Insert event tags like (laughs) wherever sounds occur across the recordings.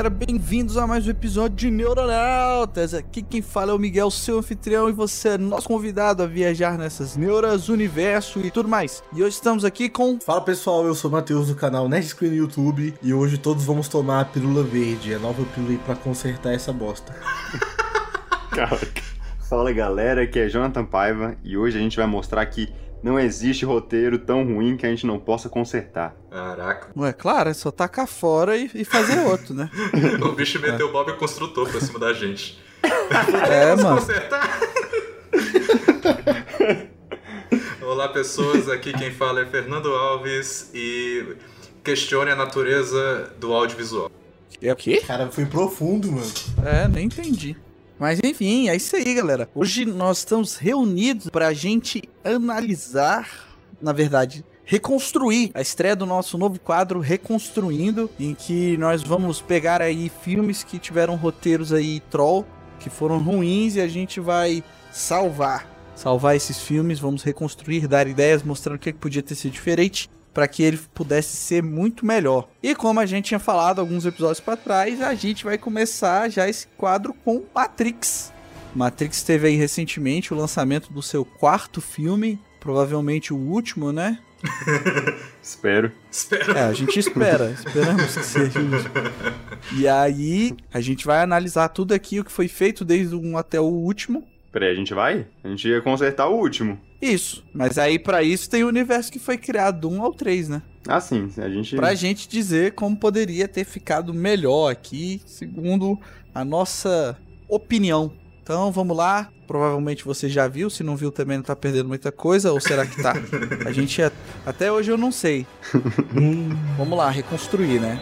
Galera, bem-vindos a mais um episódio de Neuronautas. Aqui quem fala é o Miguel, seu anfitrião, e você é nosso convidado a viajar nessas neuras, universo e tudo mais. E hoje estamos aqui com. Fala pessoal, eu sou o Matheus do canal Nerd Screen no YouTube e hoje todos vamos tomar a pílula verde, a nova pílula aí pra consertar essa bosta. (laughs) Caraca. Fala galera, aqui é Jonathan Paiva e hoje a gente vai mostrar que não existe roteiro tão ruim que a gente não possa consertar. Caraca. Ué, claro, é só tacar fora e, e fazer (laughs) outro, né? O bicho meteu o Bob Construtor pra cima da gente. É, mano. consertar? Olá, pessoas. Aqui quem fala é Fernando Alves e questione a natureza do audiovisual. É o quê? Cara, foi profundo, mano. É, nem entendi. Mas enfim, é isso aí, galera. Hoje nós estamos reunidos pra gente analisar, na verdade, reconstruir a estreia do nosso novo quadro Reconstruindo, em que nós vamos pegar aí filmes que tiveram roteiros aí troll, que foram ruins e a gente vai salvar. Salvar esses filmes, vamos reconstruir, dar ideias, mostrando o que que podia ter sido diferente para que ele pudesse ser muito melhor. E como a gente tinha falado alguns episódios para trás, a gente vai começar já esse quadro com Matrix. Matrix teve aí recentemente o lançamento do seu quarto filme, provavelmente o último, né? (laughs) Espero. Espero. É, a gente espera, esperamos que seja o último. E aí, a gente vai analisar tudo aqui o que foi feito desde o 1 até o último. Peraí, a gente vai? A gente ia consertar o último. Isso, mas aí pra isso tem o universo que foi criado do 1 ao 3, né? Ah, sim, a gente. Pra gente dizer como poderia ter ficado melhor aqui, segundo a nossa opinião. Então vamos lá. Provavelmente você já viu, se não viu também não tá perdendo muita coisa, ou será que tá? (laughs) A gente é- até hoje eu não sei. (laughs) vamos lá, reconstruir, né?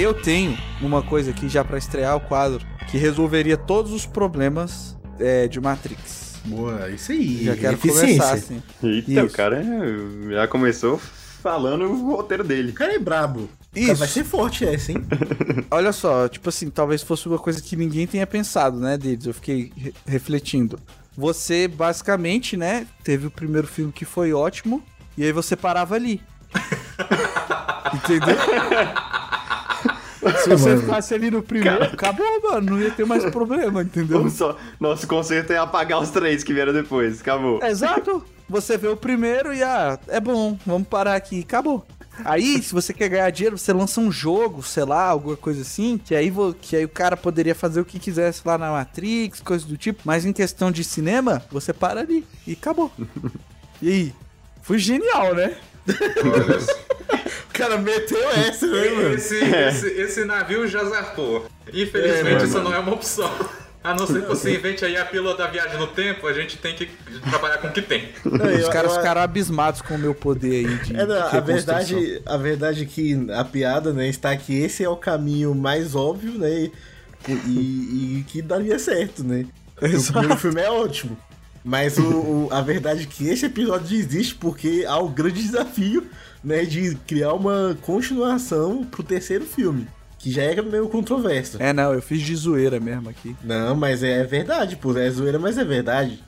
Eu tenho uma coisa aqui já pra estrear o quadro que resolveria todos os problemas é, de Matrix. Boa, isso aí. Já quero eficiência. começar assim. Eita, Isso. o cara já começou falando o roteiro dele. O cara é brabo. Isso. vai ser forte essa, hein? (laughs) Olha só, tipo assim, talvez fosse uma coisa que ninguém tenha pensado, né, deles. Eu fiquei re- refletindo. Você, basicamente, né, teve o primeiro filme que foi ótimo, e aí você parava ali. (laughs) Entendeu? (laughs) Se você Mano. ficasse ali no primeiro, acabou, mano. Não ia ter mais problema, entendeu? Vamos só. Nosso conserto é apagar os três que vieram depois. Acabou. Exato. Você vê o primeiro e, ah, é bom, vamos parar aqui, acabou. Aí, se você quer ganhar dinheiro, você lança um jogo, sei lá, alguma coisa assim, que aí, vo- que aí o cara poderia fazer o que quisesse lá na Matrix, coisa do tipo, mas em questão de cinema, você para ali e acabou. (laughs) E aí? Foi genial, né? (laughs) O cara meteu essa, né, mano? Esse, esse, esse navio já zarpou. Infelizmente, É, isso mano. não é uma opção. A não ser que você invente aí a pílula da viagem no tempo, a gente tem que trabalhar com o que tem. Não, Os eu- caras eu- ficaram abismados com o meu poder aí de É, não, a verdade, a verdade é que a piada, né, está que esse é o caminho mais óbvio, né, e, e- e que daria certo, né. O primeiro filme é ótimo. Mas o, o- a verdade é que esse episódio existe porque há o grande desafio, né, de criar uma continuação pro terceiro filme. Que já é meio controverso. É, não, eu fiz de zoeira mesmo aqui. Não, mas é verdade, pô. É zoeira, mas é verdade.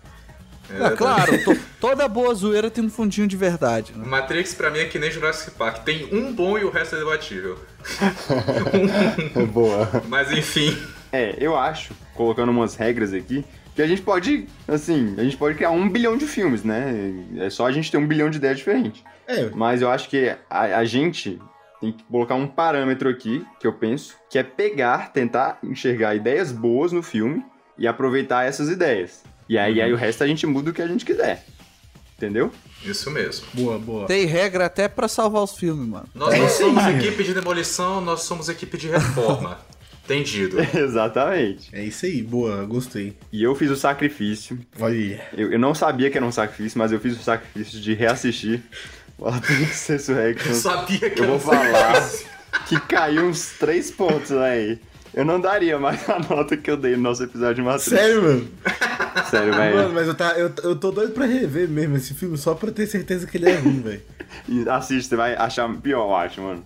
Ah, claro, to- toda boa zoeira tem um fundinho de verdade, né? Matrix pra mim é que nem Jurassic Park. Tem um bom e o resto é debatível. (laughs) Boa. Mas enfim. É, eu acho, colocando umas regras aqui, que a gente pode, assim, a gente pode criar um bilhão de filmes, né? É só a gente ter um bilhão de ideias diferentes. É, Mas eu acho que a, a gente tem que colocar um parâmetro aqui, que eu penso, que é pegar, tentar enxergar ideias boas no filme e aproveitar essas ideias. E aí, aí o resto a gente muda o que a gente quiser. Entendeu? Isso mesmo. Boa, boa. Tem regra até pra salvar os filmes, mano. Nós não somos equipe de demolição, nós somos equipe de reforma. (laughs) Entendido. (laughs) Exatamente. É isso aí, boa, gostei. E eu fiz o sacrifício. Olha. Eu, eu não sabia que era um sacrifício, mas eu fiz o sacrifício de reassistir Matrix Eu sabia que Eu vou falar que caiu uns três pontos aí. Eu não daria mais a nota que eu dei no nosso episódio de Matrix. Sério, mano? Sério, Mano, velho. mas eu, tá, eu, eu tô doido pra rever mesmo esse filme, só pra ter certeza que ele é ruim, velho. Assiste, você vai achar pior, eu acho, mano.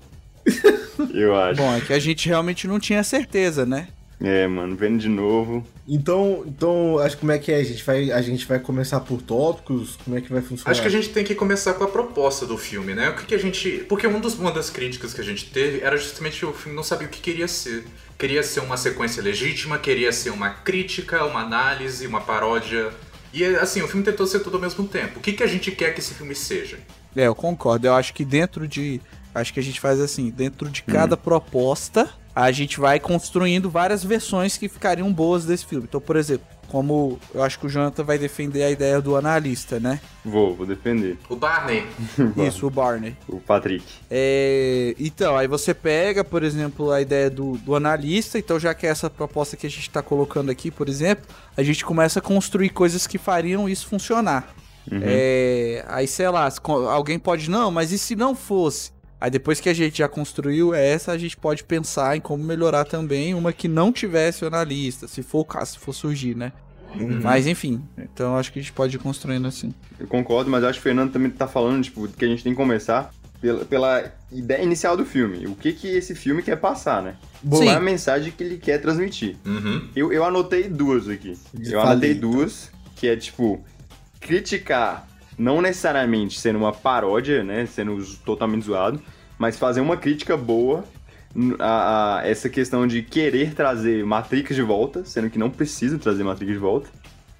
Eu acho. Bom, é que a gente realmente não tinha certeza, né? É, mano, vendo de novo. Então, então, acho que como é que é? A gente vai, a gente vai começar por tópicos? Como é que vai funcionar? Acho que a gente tem que começar com a proposta do filme, né? O que, que a gente. Porque um dos, uma das críticas que a gente teve era justamente o filme não sabia o que queria ser. Queria ser uma sequência legítima, queria ser uma crítica, uma análise, uma paródia. E assim, o filme tentou ser tudo ao mesmo tempo. O que, que a gente quer que esse filme seja? É, eu concordo. Eu acho que dentro de. Acho que a gente faz assim, dentro de cada proposta, a gente vai construindo várias versões que ficariam boas desse filme. Então, por exemplo, como eu acho que o Jonathan vai defender a ideia do analista, né? Vou, vou defender. O Barney. (laughs) Isso, o Barney. O Patrick. É, então, aí você pega, por exemplo, a ideia do, do analista. Então, já que é essa proposta que a gente está colocando aqui, por exemplo, a gente começa a construir coisas que fariam isso funcionar. É, aí, sei lá, alguém pode, não, mas e se não fosse? Aí depois que a gente já construiu essa, a gente pode pensar em como melhorar também uma que não tivesse o analista, se for o caso, se for surgir, né? Mas enfim, então acho que a gente pode ir construindo assim. Eu concordo, mas eu acho que o Fernando também tá falando, tipo, que a gente tem que começar pela, pela ideia inicial do filme. O que que esse filme quer passar, né? Qual é a mensagem que ele quer transmitir? Uhum. Eu, eu anotei duas aqui. Eu Falei, anotei então. duas, que é tipo, criticar, não necessariamente sendo uma paródia, né? Sendo totalmente zoado, mas fazer uma crítica boa a, a essa questão de querer trazer Matrix de volta, sendo que não precisa trazer Matrix de volta,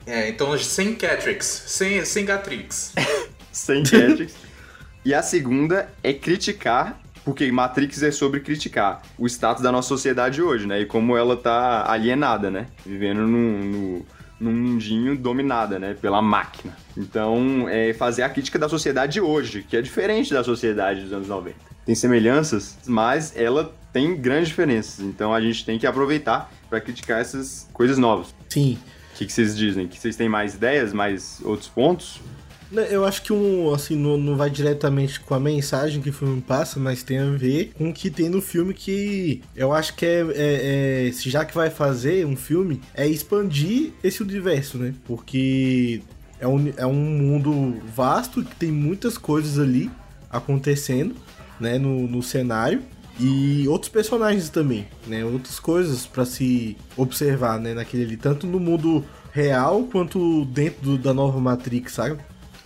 É, então sem Catrix, sem, sem Gatrix. (laughs) sem Matrix. e a segunda é criticar. Porque Matrix é sobre criticar o status da nossa sociedade hoje, né? E como ela tá alienada, né? Vivendo num, no- num mundinho dominada, né? Pela máquina. Então, é fazer a crítica da sociedade hoje, que é diferente da sociedade dos anos 90. Tem semelhanças, mas ela tem grandes diferenças. Então, a gente tem que aproveitar para criticar essas coisas novas. Sim. O que, que vocês dizem? Que vocês têm mais ideias, mais outros pontos? Né, Eu acho que um, assim, não, não vai diretamente com a mensagem que o filme passa, mas tem a ver com o que tem no filme que eu acho que é, é- é- já que vai fazer um filme, é expandir esse universo, né? Porque é um, é um mundo vasto que tem muitas coisas ali acontecendo, né, no, no cenário. E outros personagens também, né? Outras coisas pra se observar, né? Naquele ali, tanto no mundo real quanto dentro do- da nova Matrix, sabe?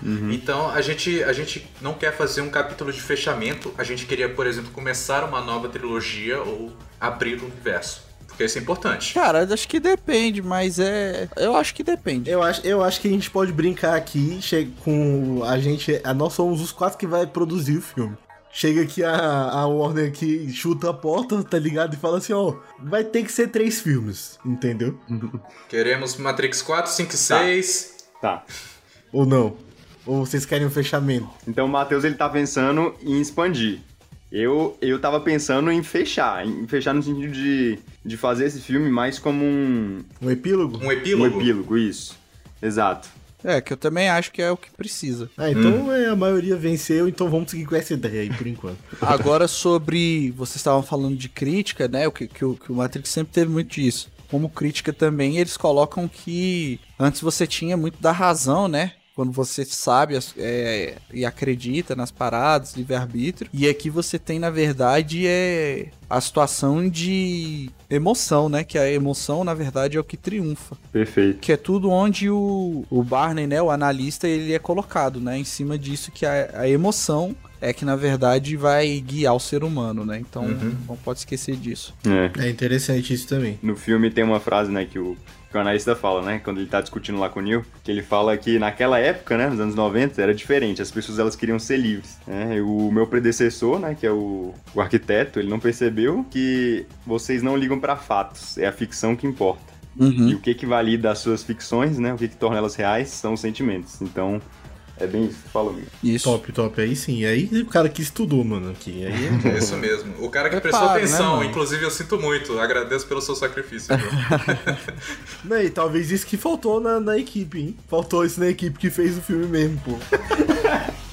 Então a gente, a gente não quer fazer um capítulo de fechamento, a gente queria, por exemplo, começar uma nova trilogia ou abrir o universo. Porque isso é importante. Cara, acho que depende, mas é. Eu acho que depende. Eu acho, eu acho que a gente pode brincar aqui che- com a gente. A, nós somos os quatro que vai produzir o filme. Chega aqui a, a Warner aqui, chuta a porta, tá ligado? E fala assim, ó, vai ter que ser três filmes, entendeu? Queremos Matrix 4, 5 e 6. Tá. Ou não? Ou vocês querem um fechamento? Então o Matheus ele tá pensando em expandir. Eu, eu tava pensando em fechar, em fechar no sentido de, de fazer esse filme mais como um, Um epílogo? Um um epílogo. epílogo, isso. Exato. É, que eu também acho que é o que precisa. Ah, então é, a maioria venceu, então vamos seguir com essa ideia aí por enquanto. (laughs) Agora sobre. Vocês estavam falando de crítica, né? O que, que, o, que o Matrix sempre teve muito disso. Como crítica também, eles colocam que antes você tinha muito da razão, né? Quando você sabe as- é, e acredita nas paradas, livre-arbítrio. E aqui você tem, na verdade, é a situação de emoção, né? Que a emoção, na verdade, é o que triunfa. Perfeito. Que é tudo onde o, o Barney, né, o analista, ele é colocado, né? Em cima disso que a, a emoção é que, na verdade, vai guiar o ser humano, né? Então, não pode esquecer disso. É. É interessante isso também. No filme tem uma frase, né, que o, que o analista fala, né, quando ele tá discutindo lá com o Neil, que ele fala que naquela época, né, nos anos 90, era diferente, as pessoas elas queriam ser livres, né, o meu predecessor, né, que é o, o arquiteto, ele não percebeu que vocês não ligam pra fatos, é a ficção que importa. Uhum. E o que que valida as suas ficções, né? O que que torna elas reais são os sentimentos. Então, é bem isso que amigo. Isso. Top, top. Aí sim. Aí o cara que estudou, mano, aqui. Aí É (laughs) isso mesmo. O cara que É prestou né, atenção, mano? inclusive eu sinto muito. Agradeço pelo seu sacrifício. viu? (laughs) Né, e talvez isso que faltou na, na equipe, hein? Faltou isso na equipe que fez o filme mesmo, pô. (laughs)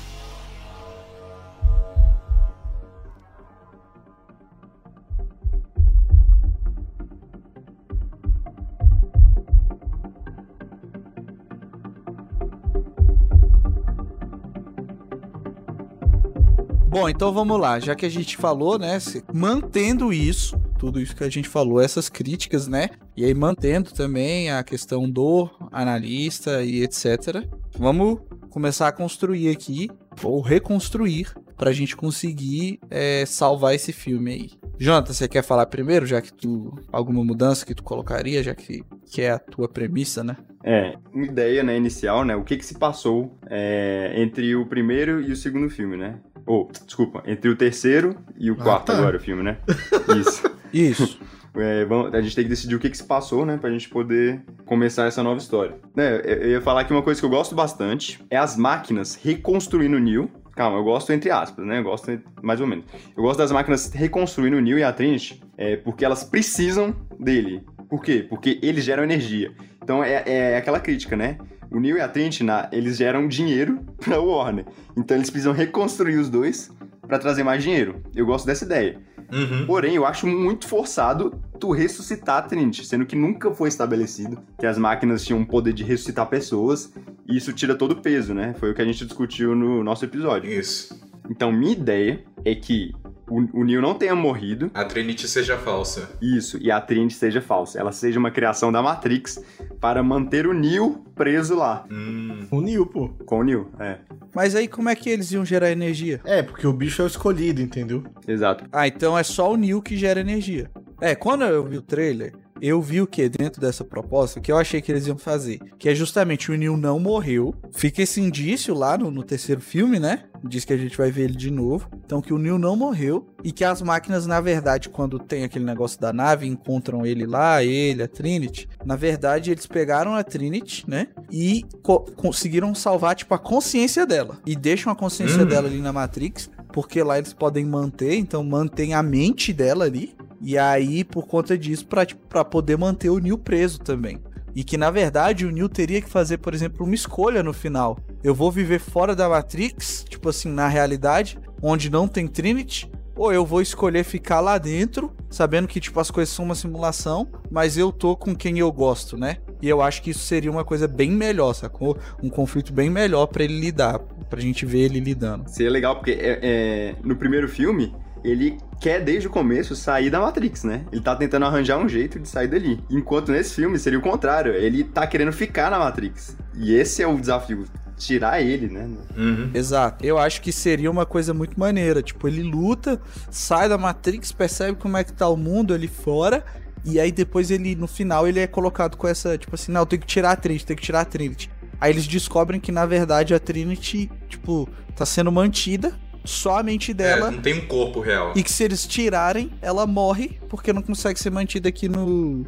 Bom, então vamos lá. Já que a gente falou, né? Mantendo isso, tudo isso que a gente falou, essas críticas, né? E aí mantendo também a questão do analista e etc. Vamos começar a construir aqui, ou reconstruir, pra gente conseguir é, salvar esse filme aí. Jonathan, você quer falar primeiro, já que tu. Alguma mudança que tu colocaria, já que, que é a tua premissa, né? É, uma ideia, né, inicial, né? O que que se passou é, entre o primeiro e o segundo filme, né? Ou, desculpa, entre o terceiro e o Ah, quarto tá. agora, o filme, né? (laughs) Isso. Isso. (laughs) É, vamos- a gente tem que decidir o que que se passou, né? Pra gente poder começar essa nova história. Né, eu- eu ia falar que uma coisa que eu gosto bastante é as máquinas reconstruindo o Neo. Calma, eu gosto entre aspas, né? Eu gosto mais ou menos. Eu gosto das máquinas reconstruindo o Neo e a Trinity é, porque elas precisam dele. Por quê? Porque eles geram energia. Então é, é aquela crítica, né? O Neo e a Trinity, na- eles geram dinheiro (laughs) pra Warner. Então eles precisam reconstruir os dois pra trazer mais dinheiro. Eu gosto dessa ideia. Uhum. Porém, eu acho muito forçado tu ressuscitar a Trinity, sendo que nunca foi estabelecido que as máquinas tinham o poder de ressuscitar pessoas, e isso tira todo o peso, né? Foi o que a gente discutiu no nosso episódio. Isso. Então, minha ideia é que o, o Neo não tenha morrido, A Trinity seja falsa. isso, e a Trinity seja falsa. Ela seja uma criação da Matrix para manter o Neo preso lá. Hum. O Neo, pô. Com o Neo, é. Mas aí como é que eles iam gerar energia? É, porque o bicho é o escolhido, entendeu? Exato. Ah, então é só o Neo que gera energia. É, quando eu vi o trailer, eu vi o que dentro dessa proposta que eu achei que eles iam fazer. Que é justamente o Neo não morreu. Fica esse indício lá no, no terceiro filme, né? Diz que a gente vai ver ele de novo. Então que o Neo não morreu. E que as máquinas, na verdade, quando tem aquele negócio da nave, encontram ele lá, ele, a Trinity. Na verdade, eles pegaram a Trinity, né? E co- conseguiram salvar, tipo, a consciência dela. E deixam a consciência Hum. dela ali na Matrix. Porque lá eles podem manter, então mantém a mente dela ali. E aí, por conta disso, pra, tipo, pra poder manter o Neo preso também. E que, na verdade, o Neo teria que fazer, por exemplo, uma escolha no final. Eu vou viver fora da Matrix, tipo assim, na realidade, onde não tem Trinity, ou eu vou escolher ficar lá dentro, sabendo que, tipo, as coisas são uma simulação, mas eu tô com quem eu gosto, né? E eu acho que isso seria uma coisa bem melhor, sacou? Um conflito bem melhor pra ele lidar, pra gente ver ele lidando. Seria legal porque é, é, no primeiro filme ele quer desde o começo sair da Matrix, né? Ele tá tentando arranjar um jeito de sair dali. Enquanto nesse filme seria o contrário, ele tá querendo ficar na Matrix. E esse é o desafio, tirar ele, né? Uhum. Exato. Eu acho que seria uma coisa muito maneira. Tipo, ele luta, sai da Matrix, percebe como é que tá o mundo ali fora. E aí depois ele, no final, ele é colocado com essa, tipo assim, não, tem que tirar a Trinity, tem que tirar a Trinity. Aí eles descobrem que, na verdade, a Trinity, tipo, tá sendo mantida, só a mente É, dela. não tem um corpo real. E que se eles tirarem, ela morre, porque não consegue ser mantida aqui no,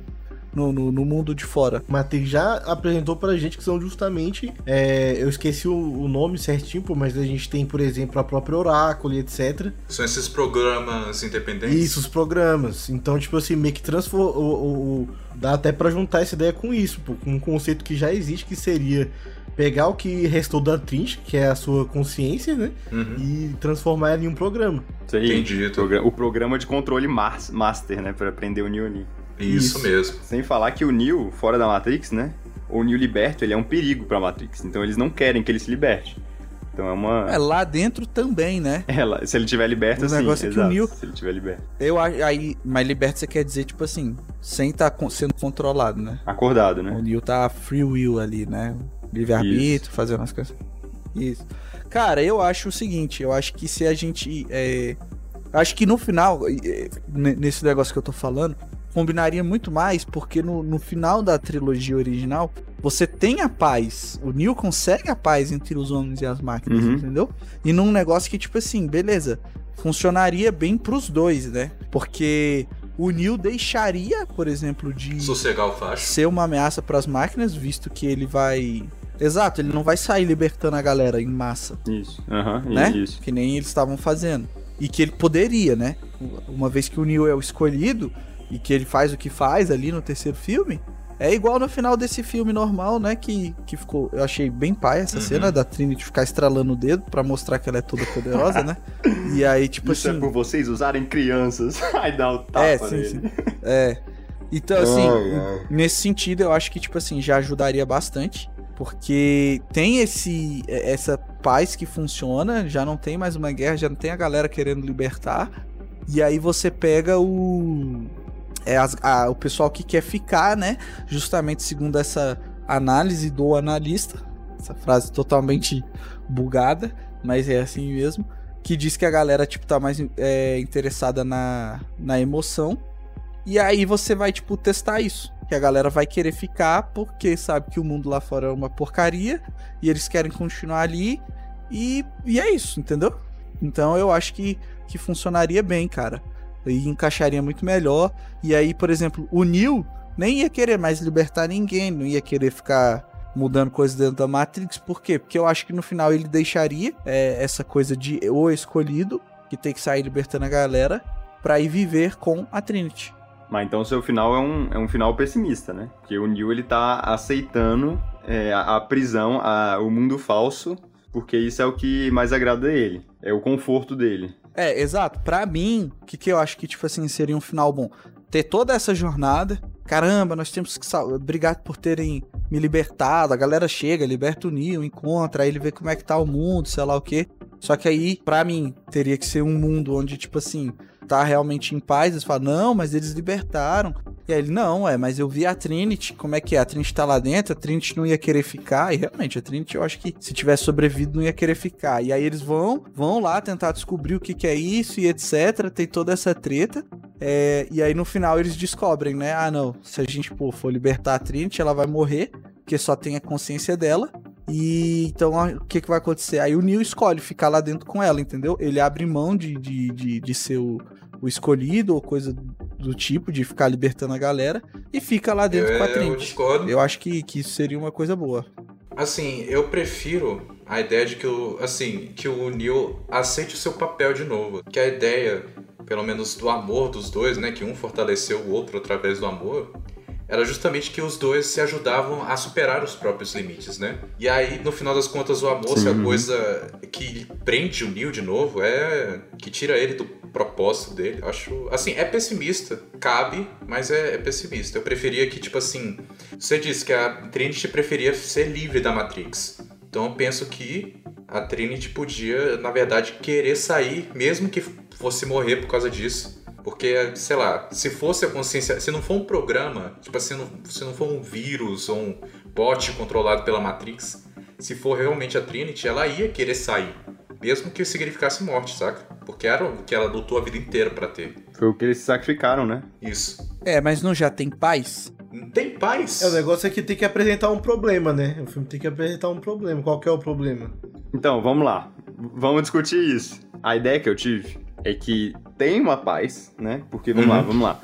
no, no, no mundo de fora. Matrix já apresentou pra gente que são justamente. é, eu esqueci o, o nome certinho, pô, mas a gente tem, por exemplo, a própria Oráculo e etc. São esses programas independentes. Isso, os programas. Então, tipo assim, meio que transforma. Dá até pra juntar essa ideia com isso, pô, com um conceito que já existe, que seria pegar o que restou da Trinch, que é a sua consciência, né? Uhum. E transformar ela em um programa. Isso aí, Entendi, o, progra- o programa de controle mas- master, né? Pra prender o Neo ali. Isso, Isso. mesmo. Sem falar que o Neo, fora da Matrix, né? O Neo liberto, ele é um perigo pra Matrix. Então eles não querem que ele se liberte. Então é uma... É, lá dentro também, né? Ela, se ele tiver liberto, O sim, negócio é que o exato, Neo- Se ele tiver liberto. Eu acho. Aí, mas liberto você quer dizer, tipo assim, sem estar sendo controlado, né? Acordado, O né? Neil tá free will ali, né? Livre-arbítrio, fazendo as coisas. Isso. Cara, eu acho o seguinte, eu acho que se a gente. É... Acho que no final, ne- nesse negócio que eu tô falando, combinaria muito mais, porque no, no final da trilogia original, você tem a paz. O Neo consegue a paz entre os homens e as máquinas, Uhum. entendeu? E num negócio que, tipo assim, beleza, funcionaria bem pros dois, né? Porque o Neo deixaria, por exemplo, de Sossegar o facho. ser uma ameaça para as máquinas, visto que ele vai. Exato, ele não vai sair libertando a galera em massa, Isso. Aham, né? isso. Que nem eles estavam fazendo. E que ele poderia, né? Uma vez que o Neo é o escolhido e que ele faz o que faz ali no terceiro filme, é igual no final desse filme normal, né? Que, que ficou. Eu achei bem pai essa Uhum. cena da Trinity ficar estralando o dedo pra mostrar que ela é toda poderosa, né? (laughs) E aí, tipo Isso assim. é por vocês usarem crianças. (laughs) Aí dá o tapa É, sim, nele. sim. É. Então, assim, Ai, ai. nesse sentido, eu acho que, tipo assim, já ajudaria bastante. Porque tem esse essa paz que funciona, já não tem mais uma guerra, já não tem a galera querendo libertar. E aí você pega o. É, as- a- o pessoal que quer ficar, né? Justamente segundo essa análise do analista. Essa frase totalmente bugada, mas é assim mesmo. Que diz que a galera, tipo, tá mais é, interessada na, na emoção. E aí você vai, tipo, testar isso. Que a galera vai querer ficar porque sabe que o mundo lá fora é uma porcaria. E eles querem continuar ali. E, e é isso, entendeu? Então eu acho que, que funcionaria bem, cara. E encaixaria muito melhor. E aí, por exemplo, o Neil nem ia querer mais libertar ninguém. Não ia querer ficar mudando coisas dentro da Matrix. Por quê? Porque eu acho que no final ele deixaria é, essa coisa de o escolhido, que tem que sair libertando a galera, pra ir viver com a Trinity. Mas então seu final é um, é um final pessimista, né? Porque o Neo ele tá aceitando é, a, a prisão, a- o mundo falso, porque isso é o que mais agrada a ele. É o conforto dele. É, exato. Pra mim, o que, que eu acho que, tipo assim, seria um final bom? Ter toda essa jornada. Caramba, nós temos que. Obrigado por terem me libertado. A galera chega, liberta o Neo, encontra, aí ele vê como é que tá o mundo, sei lá o quê. Só que aí, pra mim, teria que ser um mundo onde, tipo assim, tá realmente em paz. Eles falam, não, mas eles libertaram. E aí ele, não, é, mas eu vi a Trinity, como é que é? A Trinity tá lá dentro, a Trinity não ia querer ficar. E realmente, a Trinity, eu acho que se tivesse sobrevivido, não ia querer ficar. E aí eles vão, vão lá tentar descobrir o que, que é isso e etc. Tem toda essa treta. É, e aí no final eles descobrem, né? Ah, não, se a gente pô, for libertar a Trinity, ela vai morrer, porque só tem a consciência dela. E então o que, que vai acontecer? Aí o Neil escolhe ficar lá dentro com ela, entendeu? Ele abre mão de, de, de, de ser o, o escolhido ou coisa do tipo, de ficar libertando a galera, e fica lá dentro eu, com a eu Trinity. discordo. Eu acho que, que isso seria uma coisa boa. Assim, eu prefiro a ideia de que o, assim, que o Neil aceite o seu papel de novo. Que a ideia, pelo menos do amor dos dois, né, que um fortaleceu o outro através do amor, era justamente que os dois se ajudavam a superar os próprios limites, né? E aí, no final das contas, o amor, se a coisa que prende o Neil de novo, é que tira ele do propósito dele. Acho, assim, é pessimista, cabe, mas é, é pessimista. Eu preferia que, tipo assim, você disse que a Trinity preferia ser livre da Matrix. Então eu penso que a Trinity podia, na verdade, querer sair, mesmo que fosse morrer por causa disso. Porque, sei lá, se fosse a consciência. Se não for um programa, tipo assim, não- se não for um vírus ou um bot controlado pela Matrix, se for realmente a Trinity, ela ia querer sair. Mesmo que significasse morte, saca? Porque era o que ela lutou a vida inteira pra ter. Foi o que eles se sacrificaram, né? Isso. É, mas não já tem paz? Não tem paz. É, o negócio é que tem que apresentar um problema, né? O filme tem que apresentar um problema. Qual que é o problema? Então, vamos lá. Vamos discutir isso. A ideia que eu tive é que tem uma paz, né? Porque, vamos Uhum. lá, vamos lá.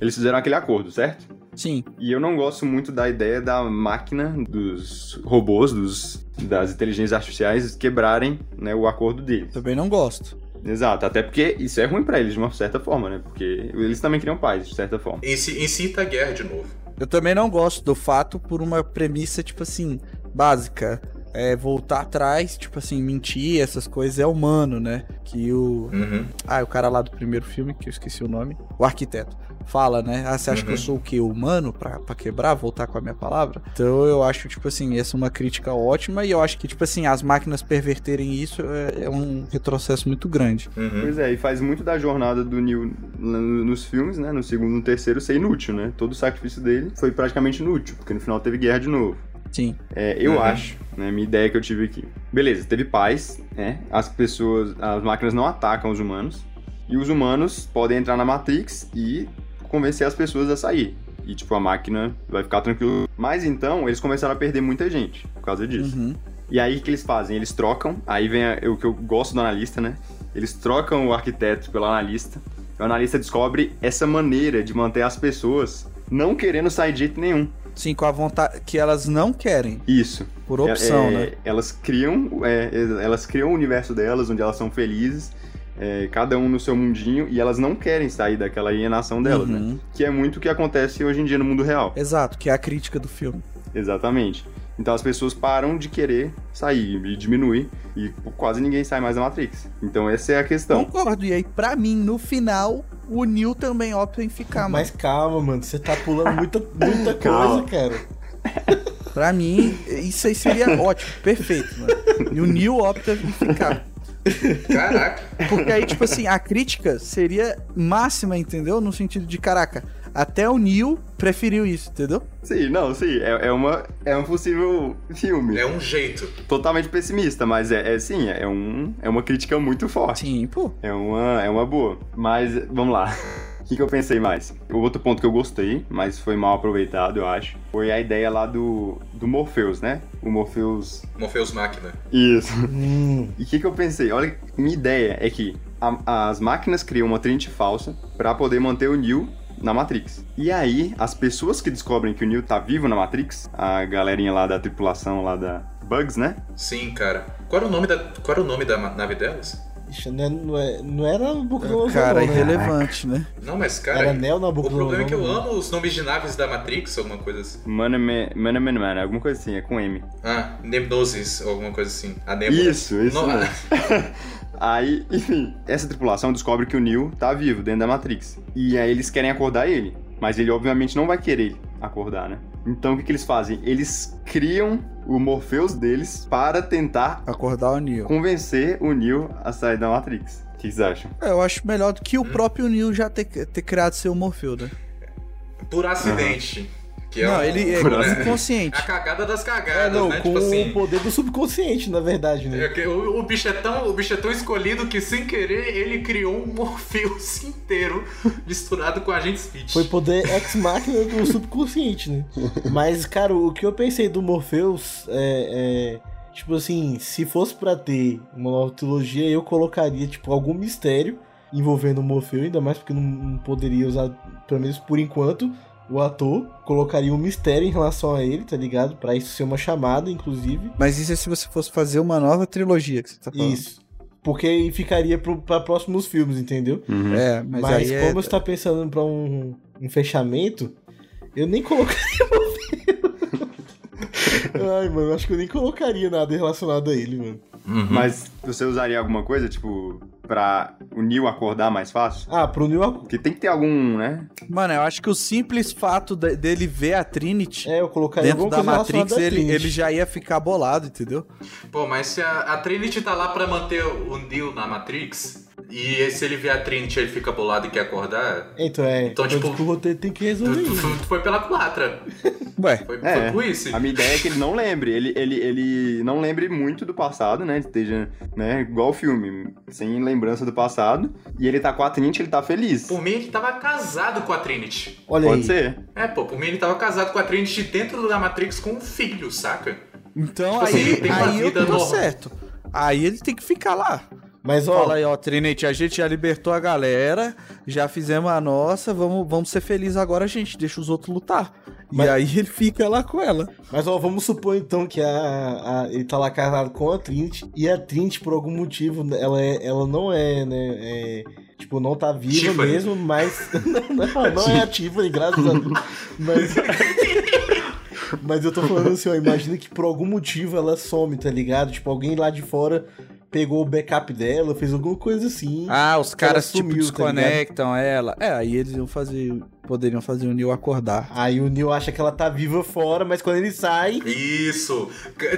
Eles fizeram aquele acordo, certo? Sim. E eu não gosto muito da ideia da máquina, dos robôs, dos, das inteligências artificiais quebrarem né, o acordo deles. Também não gosto. Exato, até porque isso é ruim pra eles de uma certa forma, né? Porque eles também criam paz, de certa forma. Inci- Incita a guerra de novo. Eu também não gosto do fato por uma premissa, tipo assim, básica. É voltar atrás, tipo assim, mentir, essas coisas é humano, né? Que o. Uhum. Ah, o cara lá do primeiro filme, que eu esqueci o nome. O arquiteto. Fala, né? Ah, você acha que eu Uhum. sou o quê? Humano pra, pra quebrar, voltar com a minha palavra? Então eu acho, tipo assim, essa é uma crítica ótima. E eu acho que, tipo assim, as máquinas perverterem isso é, é um retrocesso muito grande. Uhum. Pois é, e faz muito da jornada do Neil no- nos filmes, né? No segundo e no terceiro ser inútil, né? Todo o sacrifício dele foi praticamente inútil, porque no final teve guerra de novo. Sim. É, eu Uhum. acho, né, minha ideia que eu tive aqui. Beleza, teve paz, né? As pessoas, as máquinas não atacam os humanos. E os humanos podem entrar na Matrix e convencer as pessoas a sair. E, tipo, a máquina vai ficar tranquila. Mas então, eles começaram a perder muita gente por causa disso. Uhum. E aí, o que eles fazem? Eles trocam. Aí vem a- o que eu gosto do analista, né? Eles trocam o arquiteto pelo analista. o analista descobre essa maneira de manter as pessoas não querendo sair de jeito nenhum. Sim, com a vontade que elas não querem, Isso. por opção, É, é, né? Elas criam, é, elas criam o universo delas, onde elas são felizes, é, cada um no seu mundinho, e elas não querem sair daquela alienação delas, né? Uhum. Que é muito o que acontece hoje em dia no mundo real. Exato, que é a crítica do filme. Exatamente. Então as pessoas param de querer sair e diminuir, e quase ninguém sai mais da Matrix. Então essa é a questão. Concordo. E aí, pra mim, no final, o Neil também opta em ficar, Mas calma, mano, você tá pulando muita, muita (laughs) coisa, cara. (laughs) Pra mim, isso aí seria ótimo, perfeito, mano. E o Neil opta em ficar. Caraca. Porque aí, tipo assim, a crítica seria máxima, entendeu? No sentido de, caraca, até o Neil preferiu isso, entendeu? Sim, não, sim, é, é uma, é um possível filme. É um jeito. Totalmente pessimista, mas é, é sim, é, um, é uma crítica muito forte. Sim, pô. É uma, é uma boa. Mas, vamos lá. O (laughs) que, que eu pensei mais? O outro ponto que eu gostei, mas foi mal aproveitado, eu acho, foi a ideia lá do, do Morpheus, né? O Morpheus. Morpheus Máquina. Isso. (laughs) Hum, E o que, que eu pensei? Olha, minha ideia é que a- as máquinas criam uma Trinity falsa pra poder manter o Neo na Matrix. E aí, as pessoas que descobrem que o Neo tá vivo na Matrix, a galerinha lá da tripulação lá da Bugs, né? Sim, cara. Qual era o nome da, qual era o nome da nave delas? Ixi, não, é- não, é- não era Nabucodonosor, Cara, não, né? irrelevante, né? Não, mas cara. Era Neo o problema é que eu não. amo os nomes de naves da Matrix, alguma coisa assim. Manaman, Manaman, Man, alguma coisa assim, é com M. Ah, Nebnosis, ou alguma coisa assim. A Nebula. Isso, isso No- mesmo. (laughs) aí, enfim, essa tripulação descobre que o Neo tá vivo dentro da Matrix. E aí eles querem acordar ele. Mas ele obviamente não vai querer acordar, né? Então o que, que eles fazem? Eles criam o Morpheus deles para tentar Acordar o Neil. convencer o Neo a sair da Matrix. O que vocês acham? É, Eu acho melhor do que o próprio Neil já ter, ter criado seu Morfeu, né? Por acidente. Que é não, um- ele é né? inconsciente. A cagada das É, cagadas, não, né? com Tipo assim. o poder do subconsciente, na verdade, né? é O, o bicho é tão, o bicho é tão escolhido que, sem querer, ele criou um (laughs) Morpheus inteiro misturado com a gente Smith. Foi poder ex-máquina do subconsciente, né? (laughs) Mas, cara, o que eu pensei do Morpheus é, é, Tipo assim, se fosse pra ter uma nova trilogia, eu colocaria, tipo, algum mistério envolvendo o Morpheus, ainda mais porque não, não poderia usar, pelo menos por enquanto, o ator. Colocaria um mistério em relação a ele, tá ligado? Pra isso ser uma chamada, inclusive. Mas isso é se você fosse fazer uma nova trilogia que você tá falando. Isso. Porque aí ficaria pro, pra próximos filmes, entendeu? É, mas, Mas, aí como é... você tá pensando pra um, um fechamento, eu nem colocaria. (laughs) Ai, mano, acho que eu nem colocaria nada relacionado a ele, mano. Uhum. Mas você usaria alguma coisa, tipo, pra o Neo acordar mais fácil? Ah, pro New Porque tem que ter algum, né? Mano, eu acho que o simples fato de- dele ver a Trinity É, eu colocaria dentro da Matrix, ele, Trinity. ele já ia ficar bolado, entendeu? Pô, mas se a, a Trinity tá lá pra manter o Neo na Matrix, e se ele vê a Trinity ele fica bolado e quer acordar, Então é, Então, então, tipo, tipo, o roteiro tem que tu, resolver tu- isso. tu foi pela culatra. (laughs) Ué, Foi, É. foi por isso. A minha ideia é que ele não lembre. Ele, ele, ele não lembre muito do passado, né? Esteja, né? Igual o filme, sem lembrança do passado. E ele tá com a Trinity, ele tá feliz. Por mim, ele tava casado com a Trinity. Olha Pode aí. ser. É, pô, por mim ele tava casado com a Trinity dentro da Matrix com um filho, saca? então Tipo assim, aí, tem uma aí eu vida tô normal. certo. Aí ele tem que ficar lá. Mas, ó, Fala aí, ó, Trinity, a gente já libertou a galera, já fizemos a nossa, vamos, vamos ser felizes agora, gente, deixa os outros lutar. Mas- E aí ele fica lá com ela. mas ó, vamos supor então que a, a- ele tá lá casado com a Trinity e a Trinity, por algum motivo, ela, é, ela não é, né? é, tipo, não tá viva Tiffany. mesmo, mas. (laughs) não, não é a Tiffany, graças a Deus. Mas. (laughs) Mas eu tô falando assim, ó, imagina que por algum motivo ela some, tá ligado? Tipo, alguém lá de fora pegou o backup dela, fez alguma coisa assim. Ah, os caras, tipo, sumiu, tá desconectam ela. É, aí eles iam fazer. Poderiam fazer o Neil acordar. Aí o Neil acha que ela tá viva fora, mas quando ele sai, Isso!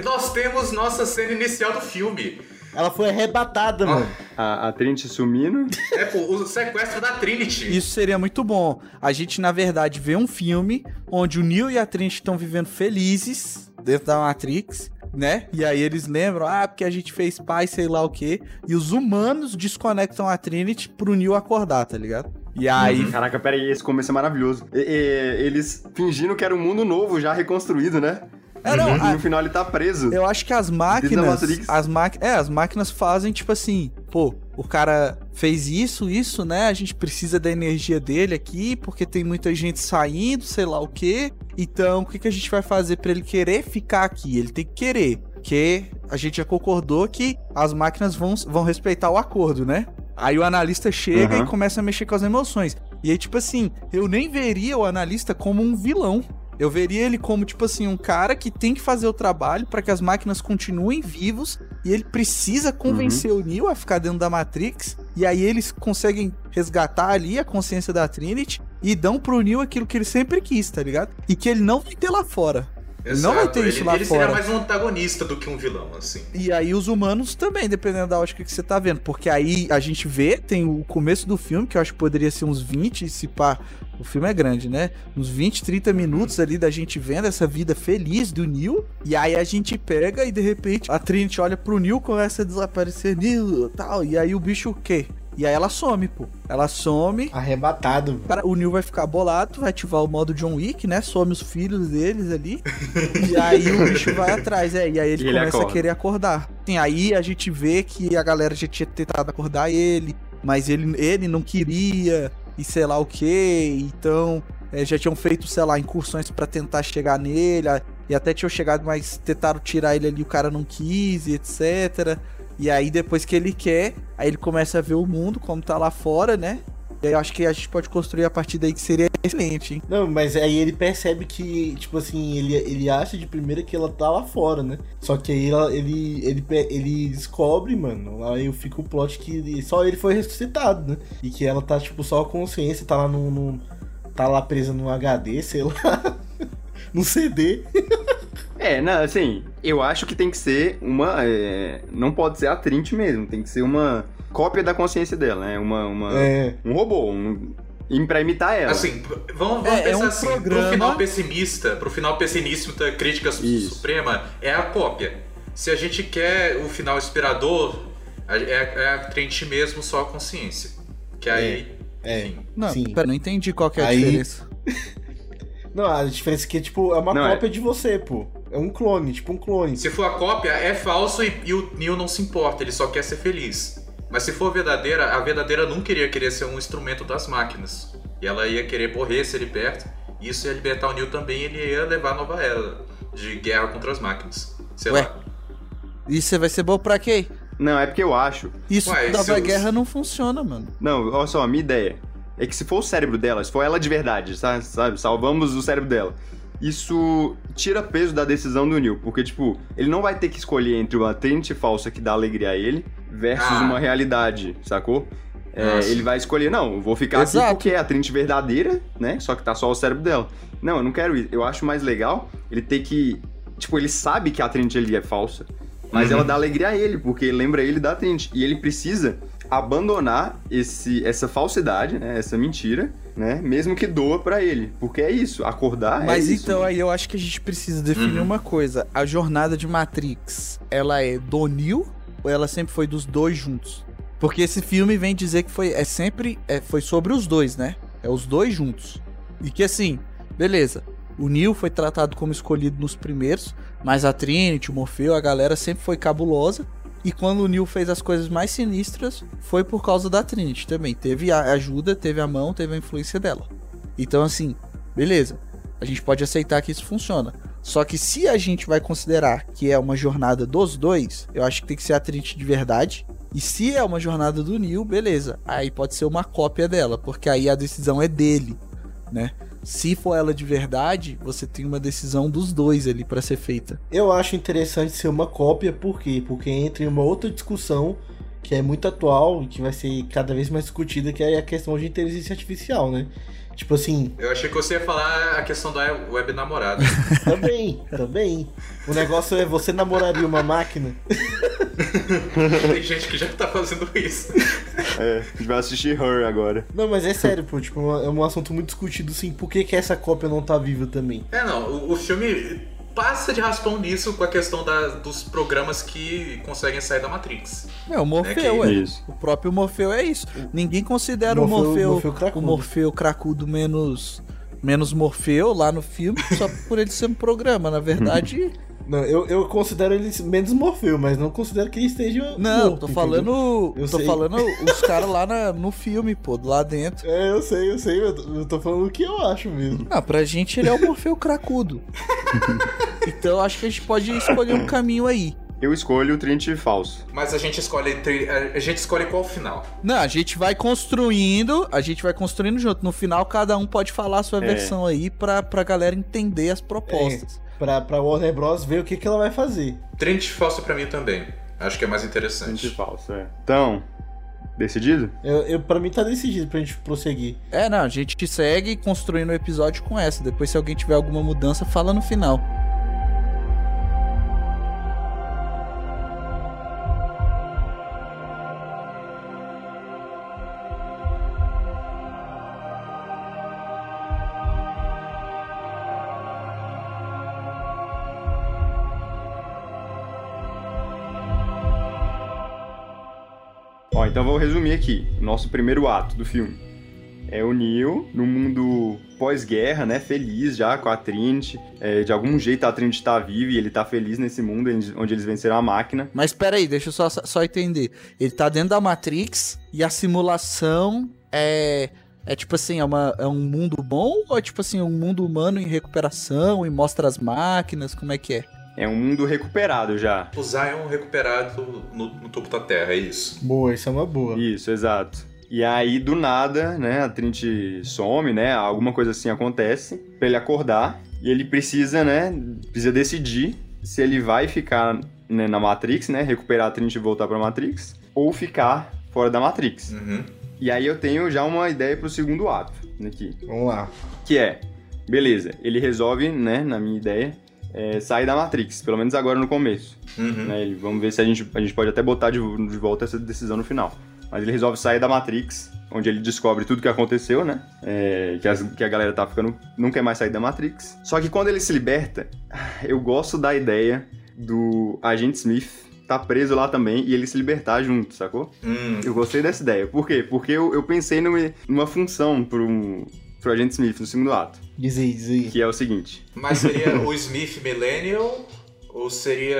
Nós temos nossa cena inicial do filme. ela foi arrebatada, Ah. mano. A, a Trinity sumindo. É, pô, o sequestro da Trinity. Isso seria muito bom. A gente, na verdade, vê um filme onde o Neo e a Trinity estão vivendo felizes dentro da Matrix, né? E aí eles lembram, ah, porque a gente fez pai, sei lá o quê. E os humanos desconectam a Trinity pro Neo acordar, tá ligado? E aí. Caraca, pera aí, esse começo é maravilhoso. E- e- eles fingindo que era um mundo novo, já reconstruído, né? É, não, e a- no final ele tá preso. Eu acho que as máquinas. As máquinas. É, as máquinas fazem, tipo assim, pô, o cara fez isso, isso, né? A gente precisa da energia dele aqui, porque tem muita gente saindo, sei lá o quê. Então, o que, que a gente vai fazer para ele querer ficar aqui? Ele tem que querer. Porque a gente já concordou que as máquinas vão, vão respeitar o acordo, né? Aí o analista chega Uhum. e começa a mexer com as emoções. E aí, tipo assim, eu nem veria o analista como um vilão. Eu veria ele como, tipo assim, um cara que tem que fazer o trabalho para que as máquinas continuem vivos e ele precisa convencer o Neo a ficar dentro da Matrix. E aí eles conseguem resgatar ali a consciência da Trinity e dão pro Neo aquilo que ele sempre quis, tá ligado? E que ele não vai ter lá fora. Ele não vai ter isso ele, lá ele fora. seria mais um antagonista do que um vilão, assim. E aí os humanos também, dependendo da ótica que você tá vendo. Porque aí a gente vê, tem o começo do filme, que eu acho que poderia ser uns 20, se pá. O filme é grande, né? Uns 20, 30 minutos ali da gente vendo essa vida feliz do Neil. E aí a gente pega e de repente a Trinity olha pro Neil, começa a desaparecer Neil tal. E aí o bicho o quê? E aí ela some, pô. Ela some. Arrebatado. Cara, o Neil vai ficar bolado, vai ativar o modo John Wick, né? Some os filhos deles ali. e aí o bicho vai atrás, é. E aí ele E ele começa a acorda. querer acordar. Sim, aí a gente vê que a galera já tinha tentado acordar ele, mas ele, ele não queria, e sei lá o que. Então, é, já tinham feito, sei lá, incursões pra tentar chegar nele. E até tinham chegado, mas tentaram tirar ele ali, o cara não quis, e etc. E aí, depois que ele quer, aí ele começa a ver o mundo como tá lá fora, né? E aí eu acho que a gente pode construir a partir daí que seria excelente, hein? Não, mas aí ele percebe que, tipo assim, ele, ele acha de primeira que ela tá lá fora, né? Só que aí ela- ele, ele, ele descobre, mano, aí fica o plot que só ele foi ressuscitado, né? E que ela tá, tipo, só a consciência, tá lá no. no- tá lá presa no HD, sei lá. (laughs) no CD. É, não, assim, eu acho que tem que ser uma. é, não pode ser a Trinity mesmo, tem que ser uma cópia da consciência dela, né? Uma, uma, É. um robô, um, e pra imitar ela. Assim, vamos, vamos É, é pensar um assim, programa- pro final pessimista, pro final pessimista da crítica su- Isso. suprema, é a cópia. Se a gente quer o final inspirador, é, é a Trinity mesmo, só a consciência. Que aí, É. enfim. Não, Sim. pera, não entendi qual que é a Aí- diferença. (laughs) Não, a diferença é que, tipo, é uma Não, é. cópia de você, pô. É um clone, tipo um clone. Se for a cópia, é falso e, e o Neo não se importa, ele só quer ser feliz. Mas se for verdadeira, a verdadeira nunca iria querer ser um instrumento das máquinas. E ela ia querer morrer se liberta. E isso ia libertar o Neo também, ele ia levar a nova era de guerra contra as máquinas. Sei Ué, lá. Isso você vai ser bom pra quê? Não, é porque eu acho. Isso Ué, da seus- guerra não funciona, mano. Não, olha só, a minha ideia é que se for o cérebro dela, se for ela de verdade, sa- sabe? Salvamos o cérebro dela. Isso tira peso da decisão do Neil, porque, tipo, ele não vai ter que escolher entre uma Trinity falsa que dá alegria a ele versus Ah. uma realidade, sacou? É, ele vai escolher, não, vou ficar aqui Exato. porque é a Trinity verdadeira, né? Só que tá só o cérebro dela. Não, eu não quero isso. Eu acho mais legal ele ter que. Tipo, ele sabe que a Trinity ali é falsa, mas Uhum. ela dá alegria a ele, porque lembra ele da Trinity. E ele precisa abandonar esse, essa falsidade, né? Essa mentira, né? Mesmo que doa pra ele. Porque é isso, acordar Mas é isso. então aí eu acho que a gente precisa definir Uhum. uma coisa. A jornada de Matrix, ela é do Neo ela sempre foi dos dois juntos? Porque esse filme vem dizer que foi é sempre é, foi sobre os dois, né? É os dois juntos. E que assim, beleza. O Neo foi tratado como escolhido nos primeiros, mas a Trinity, o Morfeu, a galera sempre foi cabulosa. E quando o Neo fez as coisas mais sinistras, foi por causa da Trinity também. Teve a ajuda, teve a mão, teve a influência dela. Então, assim, beleza. A gente pode aceitar que isso funciona. Só que se a gente vai considerar que é uma jornada dos dois, eu acho que tem que ser a Trinity de verdade. E se é uma jornada do Neil, beleza. Aí pode ser uma cópia dela, porque aí a decisão é dele, né? Se for ela de verdade, você tem uma decisão dos dois ali pra ser feita. Eu acho interessante ser uma cópia, por quê? Porque entra em uma outra discussão que é muito atual e que vai ser cada vez mais discutida, que é a questão de inteligência artificial, né? Tipo assim, Eu achei que você ia falar a questão da web namorada. (laughs) também, também. O negócio é você namoraria uma máquina? (laughs) Tem gente que já tá fazendo isso. É, a gente vai assistir Her agora. Não, mas é sério, pô, tipo, é um assunto muito discutido, assim, por que, que essa cópia não tá viva também? É, não, o, o filme passa de raspão nisso com a questão da- dos programas que conseguem sair da Matrix. É, o Morfeu, É que- ué. Isso. O próprio Morfeu é isso. Ninguém considera Morfeu- o Morfeu, Morfeu o cracudo. Morfeu cracudo menos menos Morfeu lá no filme só por ele ser um programa. Na verdade, (laughs) Não, eu, eu considero ele menos Morfeu, mas não considero que ele esteja. Não, morto, tô falando. Eu tô sei. falando os caras lá na- no filme, pô, lá dentro. É, eu sei, eu sei, eu tô, eu tô falando o que eu acho mesmo. Ah, pra gente ele é o Morfeu cracudo. (laughs) então acho que a gente pode escolher um caminho aí. Eu escolho o Trinity falso. Mas a gente escolhe entre. A gente escolhe qual final. Não, a gente vai construindo, a gente vai construindo junto. No final, cada um pode falar a sua É. versão aí pra, pra galera entender as propostas. Pra, pra Warner Bros. ver o que, que ela vai fazer. Trinity falso pra mim também. Acho que é mais interessante. falso, é. Então, decidido? Eu, eu, pra mim tá decidido pra gente prosseguir. É, não, a gente segue construindo o episódio com essa. Depois, se alguém tiver alguma mudança, fala no final. Então vou resumir aqui. Nosso primeiro ato do filme. É o Neo no mundo pós-guerra, né? Feliz já com a Trinity. É, de algum jeito a Trinity tá viva e ele tá feliz nesse mundo onde eles venceram a máquina. Mas peraí, deixa eu só, só entender. Ele tá dentro da Matrix e a simulação é. É tipo assim, é, uma, é um mundo bom ou é tipo assim, um mundo humano em recuperação e mostra as máquinas? Como é que é? É um mundo recuperado já. O Zion recuperado no, no topo da Terra, é isso. Boa, isso é uma boa. Isso, exato. E aí, do nada, né, a Trinity some, né, alguma coisa assim acontece, pra ele acordar, e ele precisa, né, precisa decidir se ele vai ficar né, na Matrix, né, recuperar a Trinity e voltar pra Matrix, ou ficar fora da Matrix. Uhum. E aí eu tenho já uma ideia pro segundo ato, aqui, Vamos lá. que é, beleza, ele resolve, né, na minha ideia, é, sair da Matrix, pelo menos agora no começo. Uhum. né? Ele- vamos ver se a gente, a gente pode até botar de, de volta essa decisão no final. Mas ele resolve sair da Matrix, onde ele descobre tudo que aconteceu, né? É, que, as- que a galera tá ficando. não quer mais sair da Matrix. Só que quando ele se liberta, (sighs) eu gosto da ideia do agente Smith tá preso lá também e ele se libertar junto, sacou? Hum, Eu gostei dessa ideia. Por quê? Porque eu, eu pensei numa, numa função pro, pro agente Smith no segundo ato, Diz aí, diz aí. que é o seguinte. Mas seria (laughs) o Smith Millennial ou seria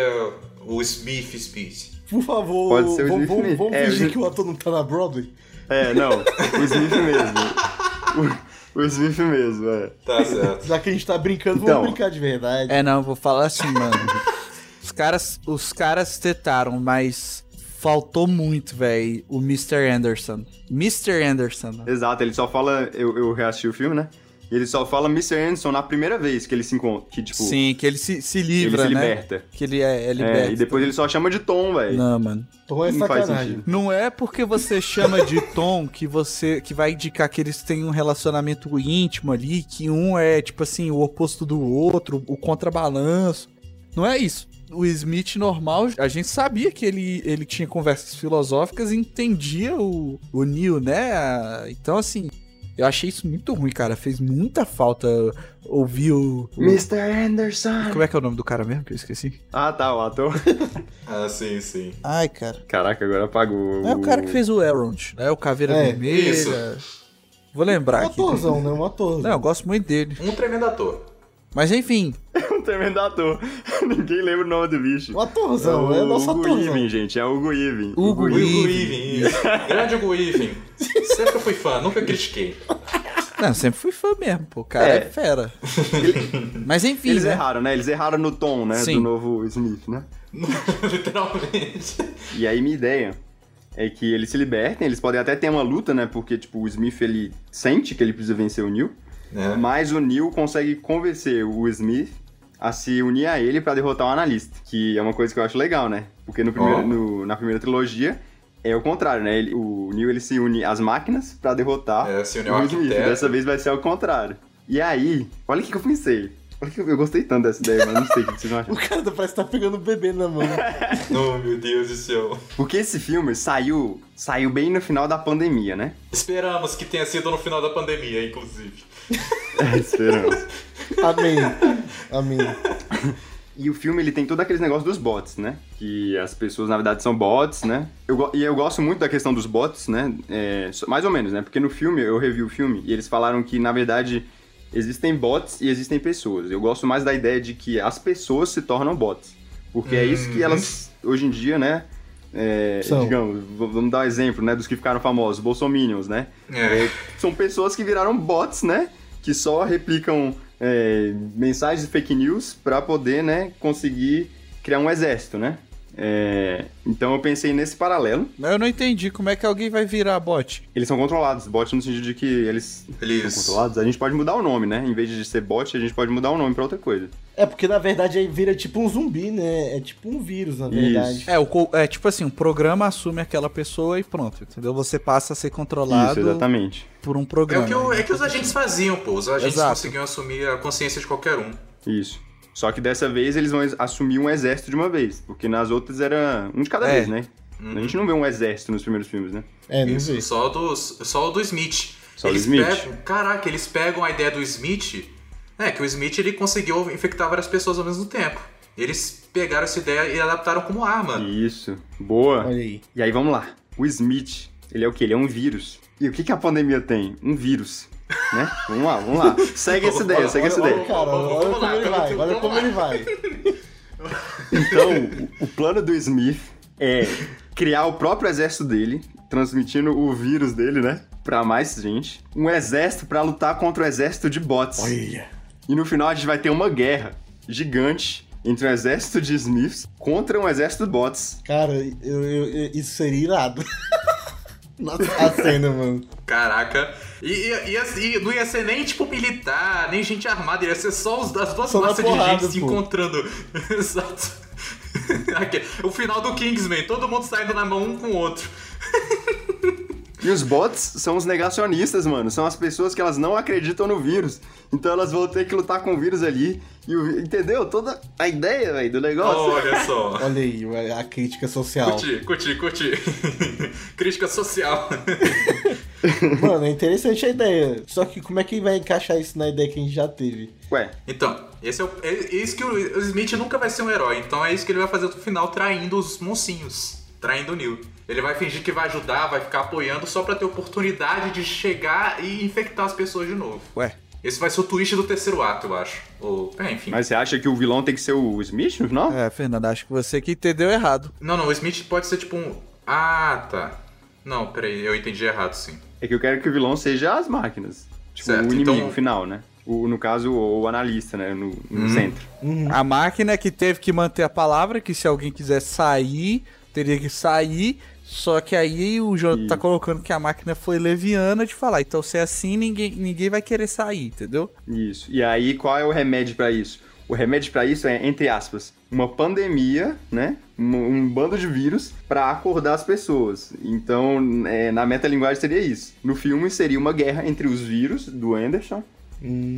o Smith Smith? Por favor, Pode ser o vamos, Smith vamos, É, fingir que o ator não tá na Broadway? É, não, o Smith mesmo. O, o Smith mesmo, é. Tá certo. Já que a gente tá brincando, Então. vamos brincar de verdade. É, não, vou falar assim, mano. os caras, os caras tetaram, mas faltou muito, velho, o Mr. Anderson. Mr. Anderson. Exato, ele só fala. Eu, eu reassisti o filme, né? E ele só fala Mr. Anderson na primeira vez que ele se encontra. Que, tipo, Sim, que ele se, se livra, ele se né? liberta. Que ele é, é liberto. É, e depois ele só chama de Tom, velho. Não, mano. Então é Não sacanagem. Não é porque você chama de Tom que você que vai indicar que eles têm um relacionamento íntimo ali, que um é tipo assim o oposto do outro, o contrabalanço. Não é isso. O Smith normal, a gente sabia que ele, ele tinha conversas filosóficas e entendia o, o Neo, né? Então, assim, eu achei isso muito ruim, cara. Fez muita falta ouvir o. o- Mr. Anderson! Como é que é o nome do cara mesmo que eu esqueci? Ah, tá, o ator. (laughs) Ah, sim, sim. Ai, cara. Caraca, agora apagou. É o cara que fez o Elrond, né? O Caveira É, Vermelha. isso. Vou lembrar Um aqui. atorzão, né? Um atorzão. Não, eu gosto muito dele. Um tremendo ator. Mas enfim, (laughs) um tremendo ator. (laughs) Ninguém lembra o nome do bicho. Um atorzão, é, o nosso Hugo atorzão. Even, gente. É o Hugo Even. Hugo O isso. Grande Hugo Weaving. Sempre fui fã, nunca critiquei. não, sempre fui fã mesmo, pô. O cara é, É. fera. (laughs) Mas enfim, Eles né? erraram, né? Eles erraram no tom, né? Sim. Do novo Smith, né? Literalmente. E aí minha ideia é que eles se libertem, eles podem até ter uma luta, né? Porque, tipo, o Smith, ele sente que ele precisa vencer o Neil, Né? mas o Neil consegue convencer o Smith a se unir a ele pra derrotar o analista, que é uma coisa que eu acho legal, né? Porque no primeiro, Ó. no- na primeira trilogia é o contrário, né? Ele- o Neil, ele se une às máquinas pra derrotar É, se ao o Smith. arquiteto. Dessa vez vai ser ao contrário. E aí, olha o que que eu pensei. Olha que eu, gostei tanto dessa ideia, mas não sei o que vocês vão achar. (laughs) O cara parece que tá pegando o bebê na mão. (laughs) Oh, meu Deus do céu. Porque esse filme saiu, saiu bem no final da pandemia, né? Esperamos que tenha sido no final da pandemia, inclusive. (laughs) É, esperamos. Amém. Amém. E o filme, ele tem todo aqueles negócios dos bots, né? Que as pessoas, na verdade, são bots, né? Eu, e eu gosto muito da questão dos bots, né? É, mais ou menos, né? Porque no filme, eu revi o filme, e eles falaram que, na verdade, existem bots e existem pessoas. Eu gosto mais da ideia de que as pessoas se tornam bots. Porque é isso que Uhum. elas, hoje em dia, né? é, digamos, vamos dar um exemplo, né? Dos que ficaram famosos, bolsominions, né? É. É, são pessoas que viraram bots, né? Que só replicam é, mensagens de fake news pra poder, né? Conseguir criar um exército, né? É, então eu pensei nesse paralelo. Mas eu não entendi como é que alguém vai virar bot. Eles são controlados, bot no sentido de que eles Eles- são controlados. A gente pode mudar o nome, né? Em vez de ser bot, a gente pode mudar o nome pra outra coisa. É porque na verdade aí vira tipo um zumbi, né? É tipo um vírus, na verdade. É, o, é tipo assim, o programa assume aquela pessoa e pronto, entendeu? Você passa a ser controlado Isso, exatamente. por um É programa. o, que o- é que os agentes faziam, pô. Os agentes Exato. conseguiam assumir a consciência de qualquer um. Isso. Só que dessa vez eles vão assumir um exército de uma vez. Porque nas outras era um de cada É. vez, né? A gente não vê um exército nos primeiros filmes, né? É, não Isso, vê. só, dos, só o do Smith. Só o eles Smith. Pegam, caraca, eles pegam a ideia do Smith. É, que o Smith ele conseguiu infectar várias pessoas ao mesmo tempo. Eles pegaram essa ideia e adaptaram como arma. Isso. Boa. Olha aí. E aí vamos lá. O Smith, ele é o quê? Ele é um vírus. E o que, que a pandemia tem? Um vírus. Né? Vamos lá, vamos lá. (laughs) Segue essa ideia, segue essa Olha ideia. cara, olha como ele vai, olha como ele vai. Então, o- plano do Smith é criar o próprio exército dele, transmitindo o vírus dele, né? Pra mais gente. Um exército pra lutar contra o exército de bots. Olha. E no final a gente vai ter uma guerra gigante entre um exército de Smiths contra um exército de bots. Cara, eu, eu- eu- isso seria irado. (laughs) Nossa, a cena, mano. Caraca. E, e, e assim, não ia ser nem tipo militar, nem gente armada, ia ser só os, as duas Só massas de porrada, gente se pô. encontrando. (laughs) Exato. (laughs) O final do Kingsman, todo mundo saindo na mão um com o outro. (laughs) E os bots são os negacionistas, mano. São as pessoas que elas não acreditam no vírus. Então elas vão ter que lutar com o vírus ali. E o- entendeu? Toda a ideia, velho, do negócio. Olha só. (laughs) Olha aí, a crítica social. Curti, curti, curti. (laughs) Crítica social. (laughs) Mano, é interessante a ideia. Só que como é que vai encaixar isso na ideia que a gente já teve? Ué, Então, esse é, o, é isso que o, o Smith nunca vai ser um herói. Então é isso que ele vai fazer no final, traindo os moncinhos. Traindo o Neil. Ele vai fingir que vai ajudar, vai ficar apoiando só pra ter oportunidade de chegar e infectar as pessoas de novo. Ué, Esse vai ser o twist do terceiro ato, eu acho. Ou, é, enfim. mas você acha que o vilão tem que ser o Smith no final? é, Fernando, acho que você que entendeu errado. Não, não, o Smith pode ser tipo um. Ah, tá. Não, peraí, eu entendi errado, sim. É que eu quero que o vilão seja as máquinas. Tipo, Certo, o inimigo então- final, né? O, no caso, o, o analista, né? No, no Uhum. centro. A máquina que teve que manter a palavra, que se alguém quiser sair, teria que sair. Só que aí o Jonathan Isso. tá colocando que a máquina foi leviana de falar. Então, se é assim, ninguém, ninguém vai querer sair, entendeu? Isso. E aí, qual é o remédio pra isso? O remédio pra isso é, entre aspas, uma pandemia, né? Um, um bando de vírus pra acordar as pessoas. Então, é, na metalinguagem seria isso. No filme seria uma guerra entre os vírus do Anderson